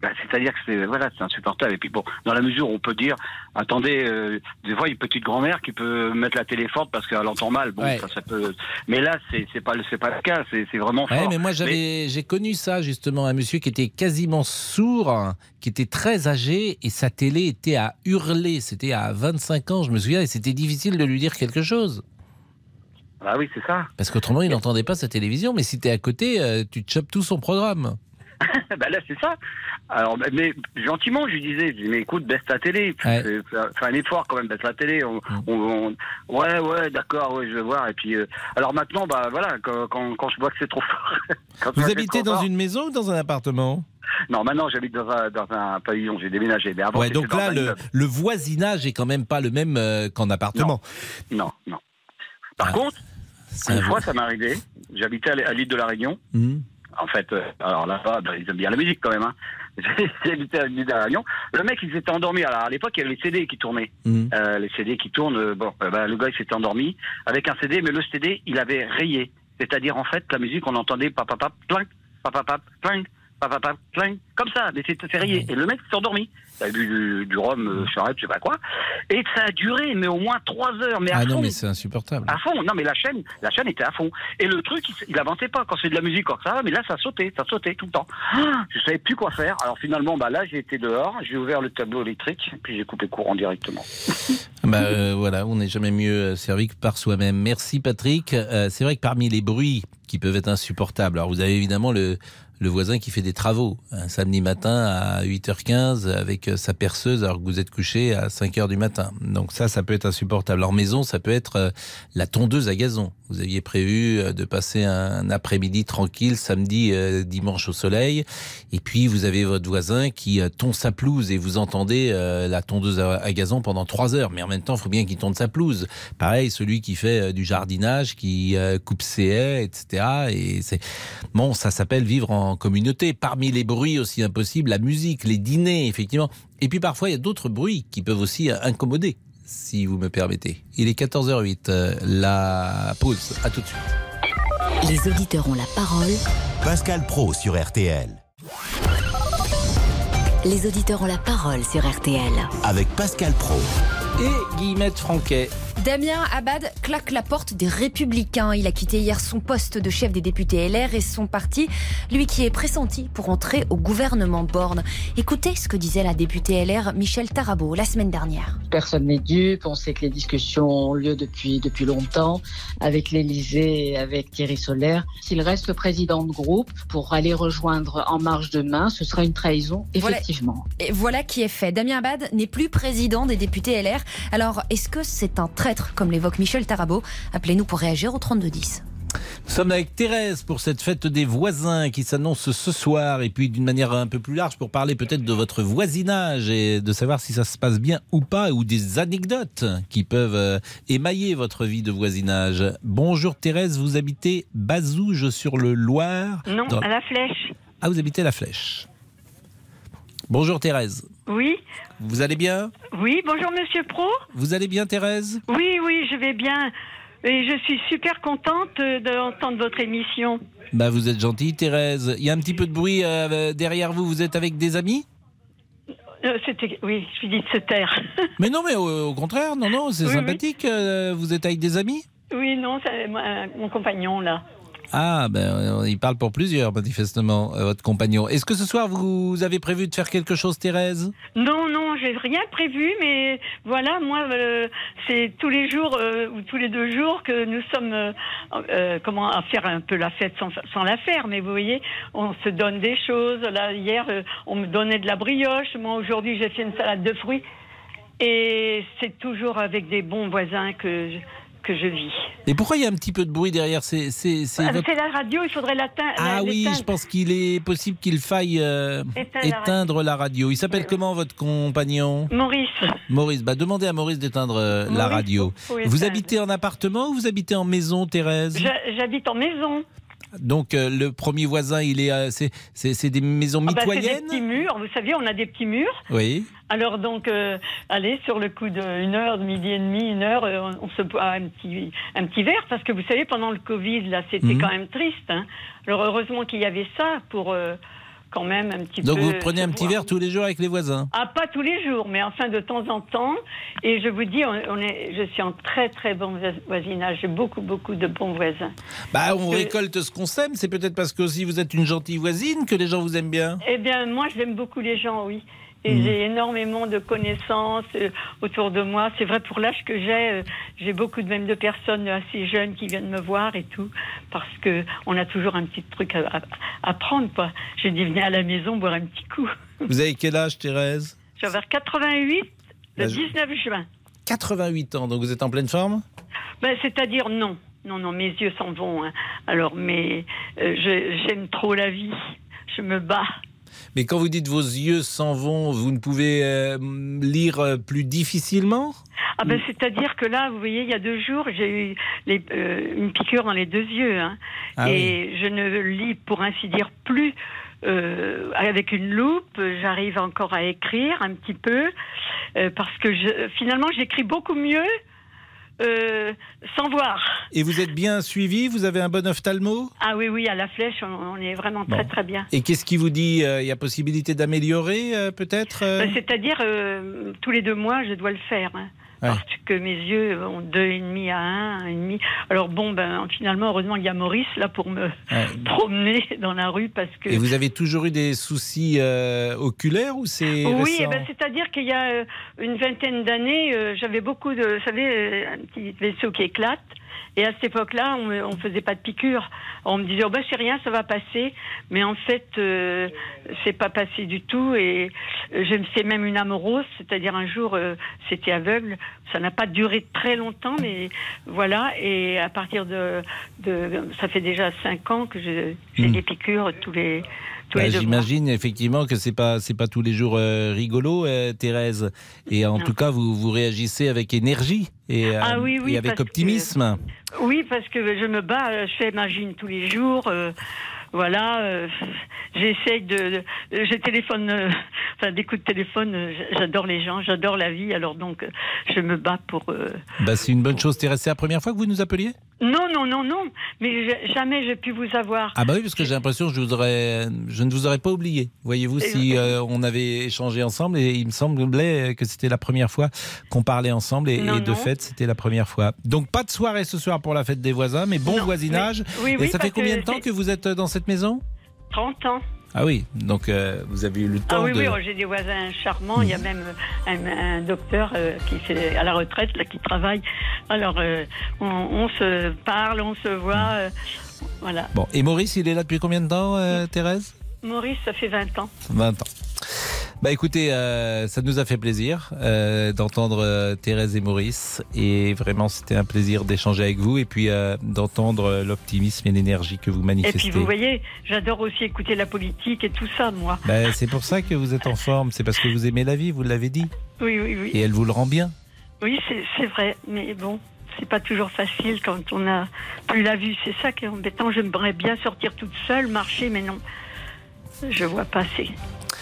Bah, c'est-à-dire que c'est voilà, c'est insupportable. Et puis bon, dans la mesure où on peut dire, attendez, euh, des fois une petite grand-mère qui peut mettre la télé forte parce qu'elle entend mal. Bon, ça, peut. Mais là, c'est c'est pas c'est pas le cas. C'est c'est vraiment fort. mais moi j'avais j'ai connu ça justement un monsieur qui était quasiment sourd, qui était très âgé et sa télé était à hurler. C'était à 25 ans, je me souviens, et c'était difficile de lui dire quelque chose. Ah oui, c'est ça. Parce qu'autrement, il n'entendait pas sa télévision, mais si tu es à côté, euh, tu te chopes tout son programme. bah là, c'est ça. Alors, mais gentiment, je lui disais, je dis, mais écoute, baisse ta télé. Fais, un effort quand même, baisse la télé. Mm. ouais, ouais, d'accord, ouais, je vais voir. Et puis, euh, alors maintenant, bah voilà, quand, quand, je vois que c'est trop fort. Vous habitez dans une maison ou dans un appartement? Non, maintenant j'habite dans un, dans un pavillon, j'ai déménagé. Mais avant, ouais, donc là, le, le, voisinage est quand même pas le même euh, qu'en appartement. Non, non. Par ah. contre, Une fois, ça m'est arrivé. J'habitais à l'île de la Réunion. Hmm. En fait, euh, alors là-bas, ben, ils aiment bien la musique quand même. Hein. À l'île de la Réunion. Le mec, il s'était endormi. Alors à l'époque, il y avait les CD qui tournaient. Hmm. Euh, les CD qui tournent. euh, Bon, euh, ben, le gars, il s'était endormi avec un CD, mais le CD, il avait rayé. C'est-à-dire, en fait, la musique, on entendait papapap, pling, papapap, pling, papapap, pling, comme ça. Mais c'était c'est rayé. Et le mec s'est endormi. A bu du, du rhum, euh, charrette, je sais pas quoi. Et ça a duré, mais au moins trois heures. Mais à Ah fond. non, mais c'est insupportable. À fond, non mais la chaîne, la chaîne était à fond. Et le truc, il, il avançait pas quand c'est de la musique, quand ça va, mais là ça sautait, ça sautait tout le temps. Ah, je savais plus quoi faire. Alors finalement, bah là j'ai été dehors, j'ai ouvert le tableau électrique, puis j'ai coupé courant directement. Bah euh, voilà, on n'est jamais mieux euh, servi que par soi-même. Merci Patrick. Euh, c'est vrai que parmi les bruits qui peuvent être insupportables, alors vous avez évidemment le, le voisin qui fait des travaux un samedi matin à 8h15 avec euh, sa perceuse alors que vous êtes couché à 5h du matin. Donc ça, ça peut être insupportable. En maison, ça peut être euh, la tondeuse à gazon. Vous aviez prévu euh, de passer un après-midi tranquille samedi, dimanche au soleil, et puis vous avez votre voisin qui tonde sa pelouse et vous entendez la tondeuse à, gazon pendant trois heures. Mais en même temps, il faut bien qu'il tonde sa pelouse. Pareil, celui qui fait du jardinage, qui coupe ses haies, etc. Et c'est bon, ça s'appelle vivre en communauté. Parmi les bruits aussi impossibles, la musique, les dîners, effectivement. Et puis parfois, il y a d'autres bruits qui peuvent aussi incommoder, si vous me permettez. Il est 14h08. euh, la pause. À tout de suite. Les auditeurs ont la parole. Pascal Pro sur RTL. Les auditeurs ont la parole sur RTL. Avec Pascal Pro. Et Guillemette Franquet. Damien Abad claque la porte des Républicains. Il a quitté hier son poste de chef des députés LR et son parti, lui qui est pressenti pour entrer au gouvernement Borne. Écoutez ce que disait la députée LR Michel Tarabo la semaine dernière. Personne n'est dupe, on sait que les discussions ont lieu depuis, depuis longtemps avec l'Élysée et avec Thierry Solaire. S'il reste le président de groupe pour aller rejoindre En Marche demain, ce sera une trahison, Voilà. effectivement. Et voilà qui est fait. Damien Abad n'est plus président des députés LR. Alors, est-ce que c'est un traître, comme l'évoque Michel Tarabo Appelez-nous pour réagir au 3210. Nous sommes avec Thérèse pour cette fête des voisins qui s'annonce ce soir et puis d'une manière un peu plus large pour parler peut-être de votre voisinage et de savoir si ça se passe bien ou pas ou des anecdotes qui peuvent euh, émailler votre vie de voisinage. Bonjour Thérèse, vous habitez Bazouges sur le Loir? Non, dans- à la flèche. Ah, vous habitez la Flèche. Bonjour Thérèse. Oui, Vous allez bien oui, bonjour Monsieur Pro. Vous allez bien Thérèse Oui, oui, je vais bien. Et je suis super contente d'entendre votre émission. Bah vous êtes gentille Thérèse. Il y a un petit peu de bruit euh, derrière vous, vous êtes avec des amis Euh, oui, je suis dit de se taire. Mais non, mais au, au contraire, non, non, c'est Oui, sympathique. euh, vous êtes avec des amis oui, non, c'est mon compagnon là. Ah, ben, il parle pour plusieurs, manifestement, euh, votre compagnon. Est-ce que ce soir, vous avez prévu de faire quelque chose, Thérèse? Non, non, j'ai rien prévu, mais voilà, moi, euh, c'est tous les jours euh, ou tous les deux jours que nous sommes, comment, à faire un peu la fête sans, la faire. Mais vous voyez, on se donne des choses. Là, hier, on me donnait de la brioche. Moi, aujourd'hui, j'ai fait une salade de fruits. Et c'est toujours avec des bons voisins que que je vis. Et pourquoi il y a un petit peu de bruit derrière C'est Ah, votre- C'est la radio, il faudrait l'atteindre. Ah oui, je pense qu'il est possible qu'il faille euh, Éteindre la éteindre la radio. Il s'appelle comment votre compagnon Maurice. Maurice, bah demandez à Maurice d'éteindre euh, la radio. Vous habitez en appartement ou vous habitez en maison, Thérèse? J'ha- J'habite en maison. Donc euh, le premier voisin, il est, euh, c'est c'est- c'est des maisons Ah bah, c'est des mitoyennes petits murs, vous savez, on a des petits murs. Oui. Alors donc, euh, allez, sur le coup d'une heure, de midi et demi, une heure, on se boit un petit, un petit verre, parce que vous savez, pendant le Covid, là, c'était Mhm. quand même triste. hein. Alors heureusement qu'il y avait ça pour quand même un petit Donc peu... vous prenez un petit verre tous les jours avec les voisins? Ah, pas tous les jours, mais enfin de temps en temps. Et je vous dis, on, est, je suis en très très bon vois- voisinage. J'ai beaucoup beaucoup de bons voisins. Bah, on Que- récolte ce qu'on sème. C'est peut-être parce que aussi vous êtes une gentille voisine que les gens vous aiment bien. Eh bien, moi, j'aime beaucoup les gens, oui. Et Mhm. j'ai énormément de connaissances euh, autour de moi. C'est vrai, pour l'âge que j'ai, euh, j'ai beaucoup de même de personnes assez jeunes qui viennent me voir et tout, parce que on a toujours un petit truc à, à, à prendre, quoi. Je dis, venez à la maison boire un petit coup. Vous avez quel âge, Thérèse? Je vais vers 88 le Bah, je- 19 juin. 88 ans, donc vous êtes en pleine forme? Ben, C'est-à-dire non. Non, non, mes yeux s'en vont. hein. Alors, mais euh, j'aime trop la vie. Je me bats. Mais quand vous dites vos yeux s'en vont, vous ne pouvez euh, lire euh, plus difficilement? Ah ben, c'est-à-dire que là, vous voyez, il y a deux jours, j'ai eu les- euh, une piqûre dans les deux yeux. hein. Ah et je ne lis, pour ainsi dire, plus euh, avec une loupe. J'arrive encore à écrire un petit peu. parce que je, finalement, j'écris beaucoup mieux euh, sans voir. Et vous êtes bien suivi? Vous avez un bon ophtalmo? Ah oui, oui, à la flèche, on, on est vraiment très, Bon. très bien. Et qu'est-ce qui vous dit euh, Il y a possibilité d'améliorer euh, peut-être C'est-à-dire, tous les deux mois, je dois le faire. hein. Ouais. Parce que mes yeux ont deux et demi à un, un et demi. Alors bon, ben finalement, heureusement, il y a Maurice là pour me Ouais. promener dans la rue parce que. Et vous avez toujours eu des soucis euh, oculaires ou c'est Oui, eh ben, c'est-à-dire qu'il y a euh, une vingtaine d'années, euh, j'avais beaucoup de, vous savez, euh, un petit vaisseau qui éclate. Et à cette époque-là, on ne faisait pas de piqûres. On me disait, oh ben c'est rien, ça va passer. Mais en fait, euh, c'est pas passé du tout. Et euh, j'ai fait même une amorose, c'est-à-dire un jour, euh, c'était aveugle. Ça n'a pas duré très longtemps, mais voilà. Et à partir de, de ça fait déjà cinq ans que je- j'ai Hmm. des piqûres tous les tous Bah, les deux mois. J'imagine effectivement que c'est pas c'est pas tous les jours euh, rigolo, euh, Thérèse. Et en Non. tout cas, vous vous réagissez avec énergie et, euh, Ah oui, oui, et avec que- optimisme. Oui, parce que je me bats, je fais ma gym tous les jours. voilà, euh, j'essaye de, de- je téléphone, euh, enfin des coups de téléphone. euh, j'adore les gens, j'adore la vie. Alors donc, je me bats pour. Bah, c'est une bonne chose, Thérèse. C'est la première fois que vous nous appeliez? Non, non, non, non. Mais je- jamais j'ai pu vous avoir. Ah bah oui, parce que j'ai l'impression que je, vous aurais, je ne vous aurais pas oublié. Voyez-vous, si euh, on avait échangé ensemble, et il me semblait que c'était la première fois qu'on parlait ensemble, et, Non, et de non. fait, c'était la première fois. Donc pas de soirée ce soir pour la fête des voisins, mais bon voisinage. mais- oui, et oui, ça fait combien de temps que vous êtes dans cette maison? 30 ans. Ah oui, donc euh, vous avez eu le temps Ah oui, de... oui, j'ai des voisins charmants. Il y a même un, un docteur euh, qui fait à la retraite, là, qui travaille. Alors, euh, on, on se parle, on se voit. euh, voilà. Bon, et Maurice, il est là depuis combien de temps, euh, Thérèse? Maurice, ça fait 20 ans. 20 ans. Bah écoutez, euh, ça nous a fait plaisir euh, d'entendre euh, Thérèse et Maurice et vraiment c'était un plaisir d'échanger avec vous et puis d'entendre l'optimisme et l'énergie que vous Et manifestez. puis, vous voyez, j'adore aussi écouter la politique et tout ça, moi. Bah, c'est pour ça que vous êtes en forme, c'est parce que vous aimez la vie, vous l'avez dit, Oui, oui, oui. et elle vous le rend bien. Oui, c'est c'est vrai. Mais bon, c'est pas toujours facile quand on a plus la vue. C'est ça qui est embêtant. J'aimerais bien sortir toute seule, marcher, mais non. Je vois pas assez.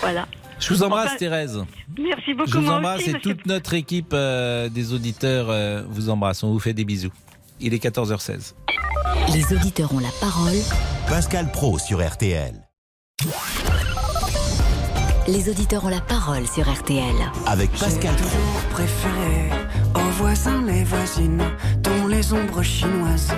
Voilà. Je vous embrasse Enfin, Thérèse. Merci beaucoup, Je vous moi embrasse aussi, et monsieur- toute notre équipe euh, des auditeurs euh, vous embrasse. On vous fait des bisous. Il est 14h16. Les auditeurs ont la parole. Pascal Pro sur RTL. Les auditeurs ont la parole sur RTL. Avec Pascal Pro. toujours préféré aux voisins, les voisines, dont les ombres chinoises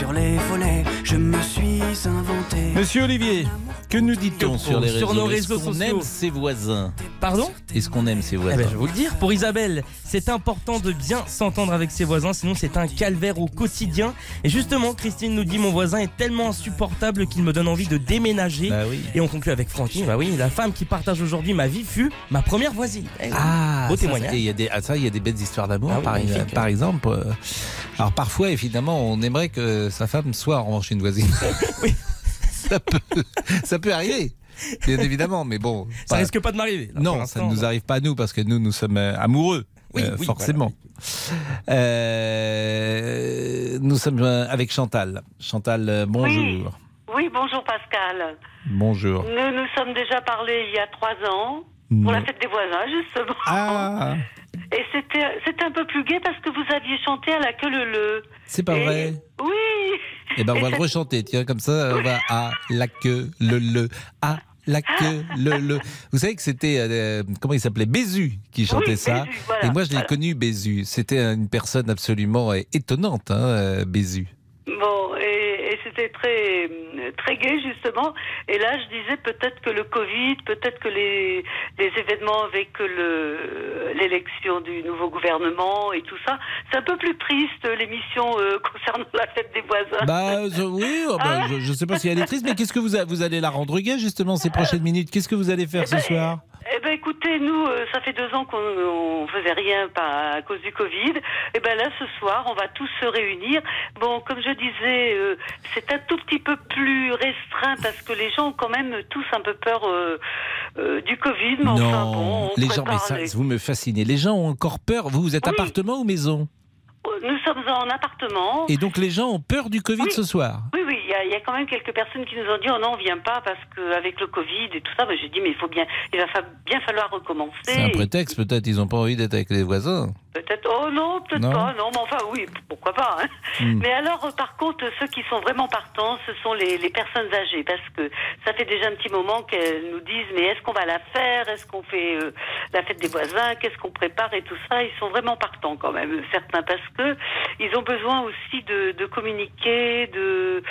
sur les volets. Je me suis inventé. Monsieur Olivier, que nous dit-on sur les réseaux Sur nos Est-ce réseaux qu'on sociaux? aime ses voisins? Pardon? Est-ce qu'on aime ses Eh voisins ben, je vais vous le dire, pour Isabelle, c'est important de bien s'entendre avec ses voisins, sinon c'est un calvaire au quotidien. Et justement, Christine nous dit mon voisin est tellement insupportable qu'il me donne envie de déménager. Bah oui. Et on conclut avec Francky, bah oui, la femme qui partage aujourd'hui ma vie fut ma première voisine. Eh. Ah, beau ça, témoignage. Il y a des, ah, ça, il y a des belles histoires d'amour, Ah oui, par, magnifique. par exemple. euh, alors parfois, évidemment, on aimerait que sa femme soit en revanche une voisine. oui. ça peut, ça peut arriver. Bien évidemment, mais bon. Ça risque pas de m'arriver. Non, ça ne nous arrive pas à nous parce que nous, nous sommes euh, amoureux. Oui, euh, oui, forcément. Euh, nous sommes avec Chantal. Chantal, bonjour. Oui, bonjour Pascal. Bonjour. Nous nous sommes déjà parlé il y a trois ans pour la fête des voisins, justement. Ah, Et c'était c'était un peu plus gai parce que vous aviez chanté à la queue le le. c'est pas Et- vrai. Oui. Eh ben, on Et va le rechanter. Tiens, comme ça, on va à la queue, le le, à la queue, le le. Vous savez que c'était euh, comment il s'appelait Bézu qui chantait Oui, ça. Bézu, voilà, Et moi, je l'ai voilà. connu Bézu. C'était une personne absolument euh, étonnante, hein, euh, Bézu. Bon, et, et c'était très très gai justement. Et là, je disais peut-être que le Covid, peut-être que les les événements avec le l'élection du nouveau gouvernement et tout ça, c'est un peu plus triste l'émission euh, concernant la fête des voisins. Bah je- oui, oh, bah, je, je sais pas si elle est triste, mais qu'est-ce que vous, a- vous allez la rendre gaie justement ces prochaines minutes? Qu'est-ce que vous allez faire ce soir? Eh ben, écoutez, nous, euh, ça fait deux ans qu'on on faisait rien pas à cause du Covid. Et ben là, ce soir, on va tous se réunir. Bon, comme je disais, euh, c'est un tout petit peu plus restreint parce que les gens ont quand même tous un peu peur euh, du Covid. Mais enfin, bon, Non, on les gens, mais ça, les- vous me fascinez. Les gens ont encore peur. Vous, vous êtes appartement ou maison? Nous sommes en appartement. Et donc les gens ont peur du Covid ce soir? Oui, oui, a- il y a quand même quelques personnes qui nous ont dit oh non, on vient pas parce qu'avec le Covid et tout ça, ben, j'ai dit mais il faut bien, il va fa- bien falloir recommencer. C'est un prétexte, peut-être. Ils n'ont pas envie d'être avec les voisins. Peut-être, oh non, peut-être pas, non, mais enfin oui, pourquoi pas. hein. Hmm. Mais alors, euh, par contre, ceux qui sont vraiment partants, ce sont les, les personnes âgées, parce que ça fait déjà un petit moment qu'elles nous disent, mais est-ce qu'on va la faire? Est-ce qu'on fait euh, la fête des voisins? Qu'est-ce qu'on prépare et tout ça? Ils sont vraiment partants quand même, certains, parce que ils ont besoin aussi de, de communiquer, de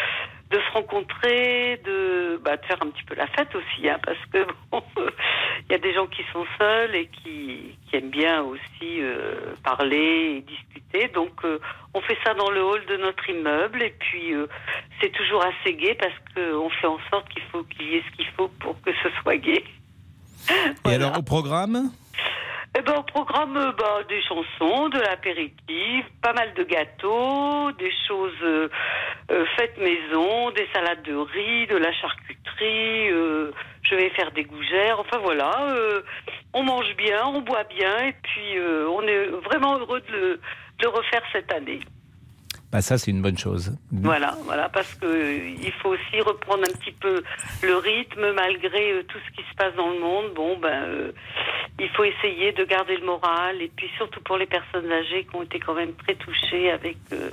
de se rencontrer, de, bah, de faire un petit peu la fête aussi, hein, parce que bon, il y a des gens qui sont seuls et qui, qui aiment bien aussi euh, parler et discuter. Donc, euh, on fait ça dans le hall de notre immeuble et puis euh, c'est toujours assez gai parce qu'on fait en sorte qu'il faut qu'il y ait ce qu'il faut pour que ce soit gai. Et alors au programme? Eh ben, au programme, bah, des chansons, de l'apéritif, pas mal de gâteaux, des choses euh, euh, faites maison, des salades de riz, de la charcuterie. euh, je vais faire des gougères. Enfin voilà, on mange bien, on boit bien, et puis on est vraiment heureux de de refaire cette année. Bah, Ça, c'est une bonne chose. Voilà, voilà, parce que euh, il faut aussi reprendre un petit peu le rythme malgré euh, tout ce qui se passe dans le monde. Bon, ben, euh, il faut essayer de garder le moral et puis surtout pour les personnes âgées qui ont été quand même très touchées avec euh,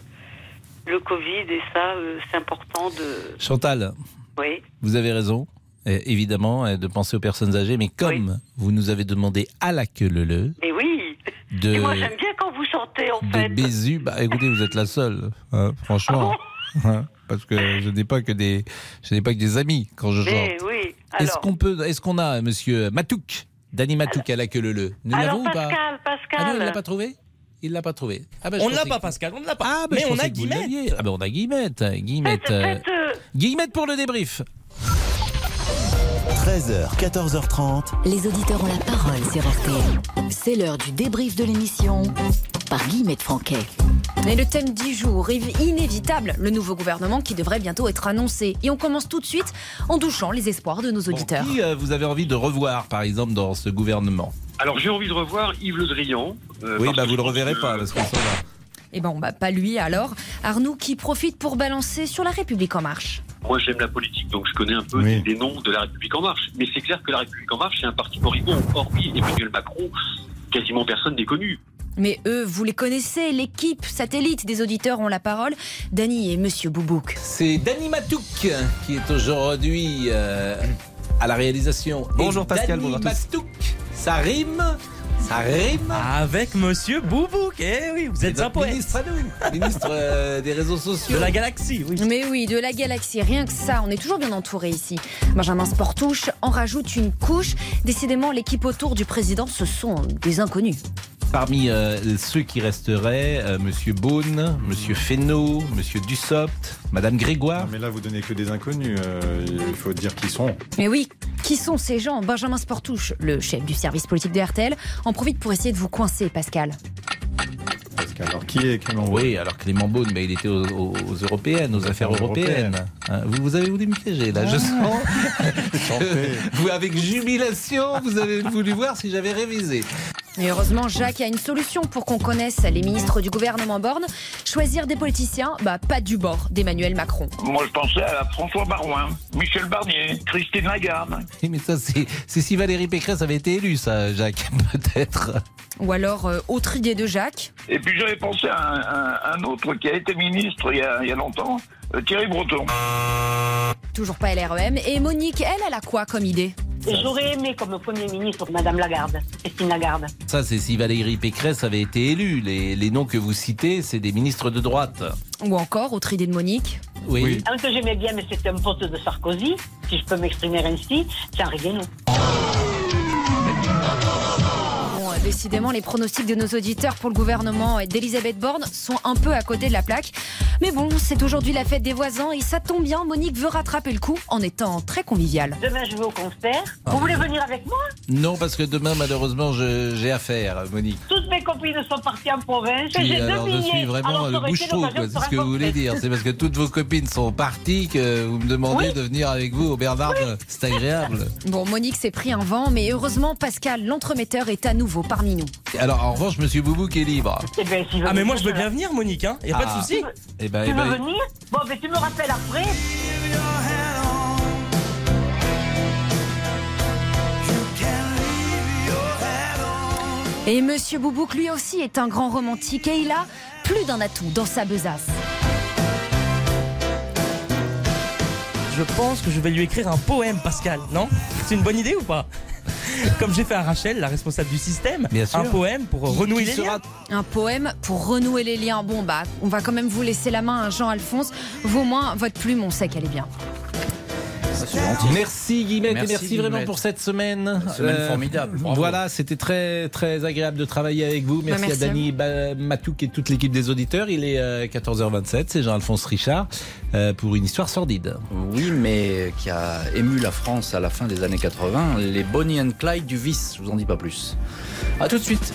le Covid et ça, euh, c'est important de. Chantal, Oui. vous avez raison. évidemment, de penser aux personnes âgées, mais comme vous nous avez demandé à la queue le le Mais oui. De, Et moi, j'aime bien quand vous chantez en de fait. Bézu, bah écoutez, vous êtes la seule, hein, franchement. Ah Hein, parce que je n'ai pas que des, je n'ai pas que des amis quand je chante. Mais oui. Est-ce qu'on peut, est-ce qu'on a Monsieur Matouk, Dany Matouk à la queue le le Nous alors l'avons ou pas Pascal, Pascal. Ah non, il l'a pas trouvé? Il l'a pas trouvé. Ah je On ne l'a pas, que- Pascal, on ne l'a pas. Ah, ben, mais je on pensais a Guillemette. Ah ben on a Guillemette. Guillemette, euh, Guillemette pour le débrief. 13h, 14h30. Les auditeurs ont la parole sur RTL. C'est l'heure du débrief de l'émission par Guillemette Franquet. Et le thème du jour, inévitable, le nouveau gouvernement qui devrait bientôt être annoncé. Et on commence tout de suite en douchant les espoirs de nos auditeurs. Qui euh, vous avez envie de revoir, par exemple, dans ce gouvernement? Alors j'ai envie de revoir Yves Le Drian. euh, Oui, bah vous le reverrez que- pas, parce qu'on s'en va. Et ben, bah, pas lui alors. Arnoux qui profite pour balancer sur la République en marche. Moi j'aime la politique, donc je connais un peu des, des noms de la République En Marche. Mais c'est clair que la République En Marche, c'est un parti moribond. Hormis Emmanuel Macron, quasiment personne n'est connu. Mais eux, vous les connaissez, l'équipe satellite des auditeurs ont la parole. Dany et Monsieur Boubouk. C'est Dany Matouk qui est aujourd'hui euh, à la réalisation. Bonjour Et Pascal, Dany bonjour à tous. Matouk, ça rime Ça rime Avec Monsieur Boubouk. Eh oui, vous êtes un poète. Ministre à nous, ministre euh, des réseaux sociaux. De la galaxie, oui. Mais oui, de la galaxie, rien que ça, on est toujours bien entouré ici. Benjamin Sportouche en rajoute une couche. Décidément, l'équipe autour du président, ce sont des inconnus. Parmi euh, ceux qui resteraient, euh, Monsieur Beaune, Monsieur Fesneau, Monsieur Dussopt, Madame Grégoire. Non, mais là, vous donnez que des inconnus. euh, il faut dire qui sont. Mais oui, qui sont ces gens? Benjamin Sportouche, le chef du service politique de RTL, en profite pour essayer de vous coincer, Pascal. Pascal, alors qui est Clément Oui, alors Clément Beaune, bah, il était aux, aux- aux européennes, aux affaires européennes. Hein, vous, vous avez voulu me piéger là, je sens. que vous, avec jubilation, vous avez voulu voir si j'avais révisé. Et heureusement, Jacques a une solution pour qu'on connaisse les ministres du gouvernement Borne. Choisir des politiciens, bah pas du bord d'Emmanuel Macron. Moi, je pensais à François Barouin, Michel Barnier, Christine Lagarde. Oui, Mais ça, c'est si Valérie Pécresse avait été élue, ça, Jacques, peut-être. Ou alors, euh, autre idée de Jacques. Et puis j'avais pensé à un, autre qui a été ministre il y a, il y a longtemps, euh, Thierry Breton. Toujours pas LREM. Et Monique, elle, elle a quoi comme idée? J'aurais aimé comme Premier ministre Madame Lagarde, Christine Lagarde. Ça, c'est si Valérie Pécresse avait été élue. Les, les noms que vous citez, c'est des ministres de droite. Ou encore, autre idée de Monique? Oui. Un que j'aimais bien, mais c'était un pote de Sarkozy, si je peux m'exprimer ainsi, c'est Henri Guénaud. Décidément, les pronostics de nos auditeurs pour le gouvernement d'Elisabeth Borne sont un peu à côté de la plaque. Mais bon, c'est aujourd'hui la fête des voisins et ça tombe bien, Monique veut rattraper le coup en étant très conviviale. Demain, je vais au concert. Ah. Vous voulez venir avec moi? Non, parce que demain, malheureusement, j'ai affaire, Monique. Toutes mes copines sont parties en province. Oui, J'ai deux alors je suis vraiment le bouche-trou, C'est ce que vous voulez dire. C'est parce que toutes vos copines sont parties que vous me demandez Oui. de venir avec vous au Bernard. C'est agréable. Bon, Monique s'est pris un vent, mais heureusement, Pascal, l'entremetteur, est à nouveau parmi nous. Alors, en revanche, Monsieur Boubou qui est libre. Eh ben, Ah mais moi je venir, veux bien venir Monique, hein. y a pas Ah. de souci. Eh ben, Tu eh veux ben, venir Bon, mais tu me rappelles après. Et Monsieur Boubouk, lui aussi, est un grand romantique et il a plus d'un atout dans sa besace. Je pense que je vais lui écrire un poème Pascal, non? C'est une bonne idée ou pas? Comme j'ai fait à Rachel, la responsable du système, Bien sûr. un poème pour Qui- renouer qui les sera- liens. Un poème pour renouer les liens. Bon, bah, on va quand même vous laisser la main à Jean-Alphonse. Vaut moins votre plume, on sait qu'elle est bien. Merci Guillemette Merci, et merci vraiment pour cette semaine. Euh, Une semaine formidable, bravo. Voilà, c'était très très agréable de travailler avec vous. Merci, Bah, merci à à Dany Matouk et toute l'équipe des auditeurs. Il est euh, 14h27, c'est Jean-Alphonse Richard euh, pour une histoire sordide. Oui, mais qui a ému la France à la fin des années 80, les Bonnie and Clyde du vice, je vous en dis pas plus. A tout de suite.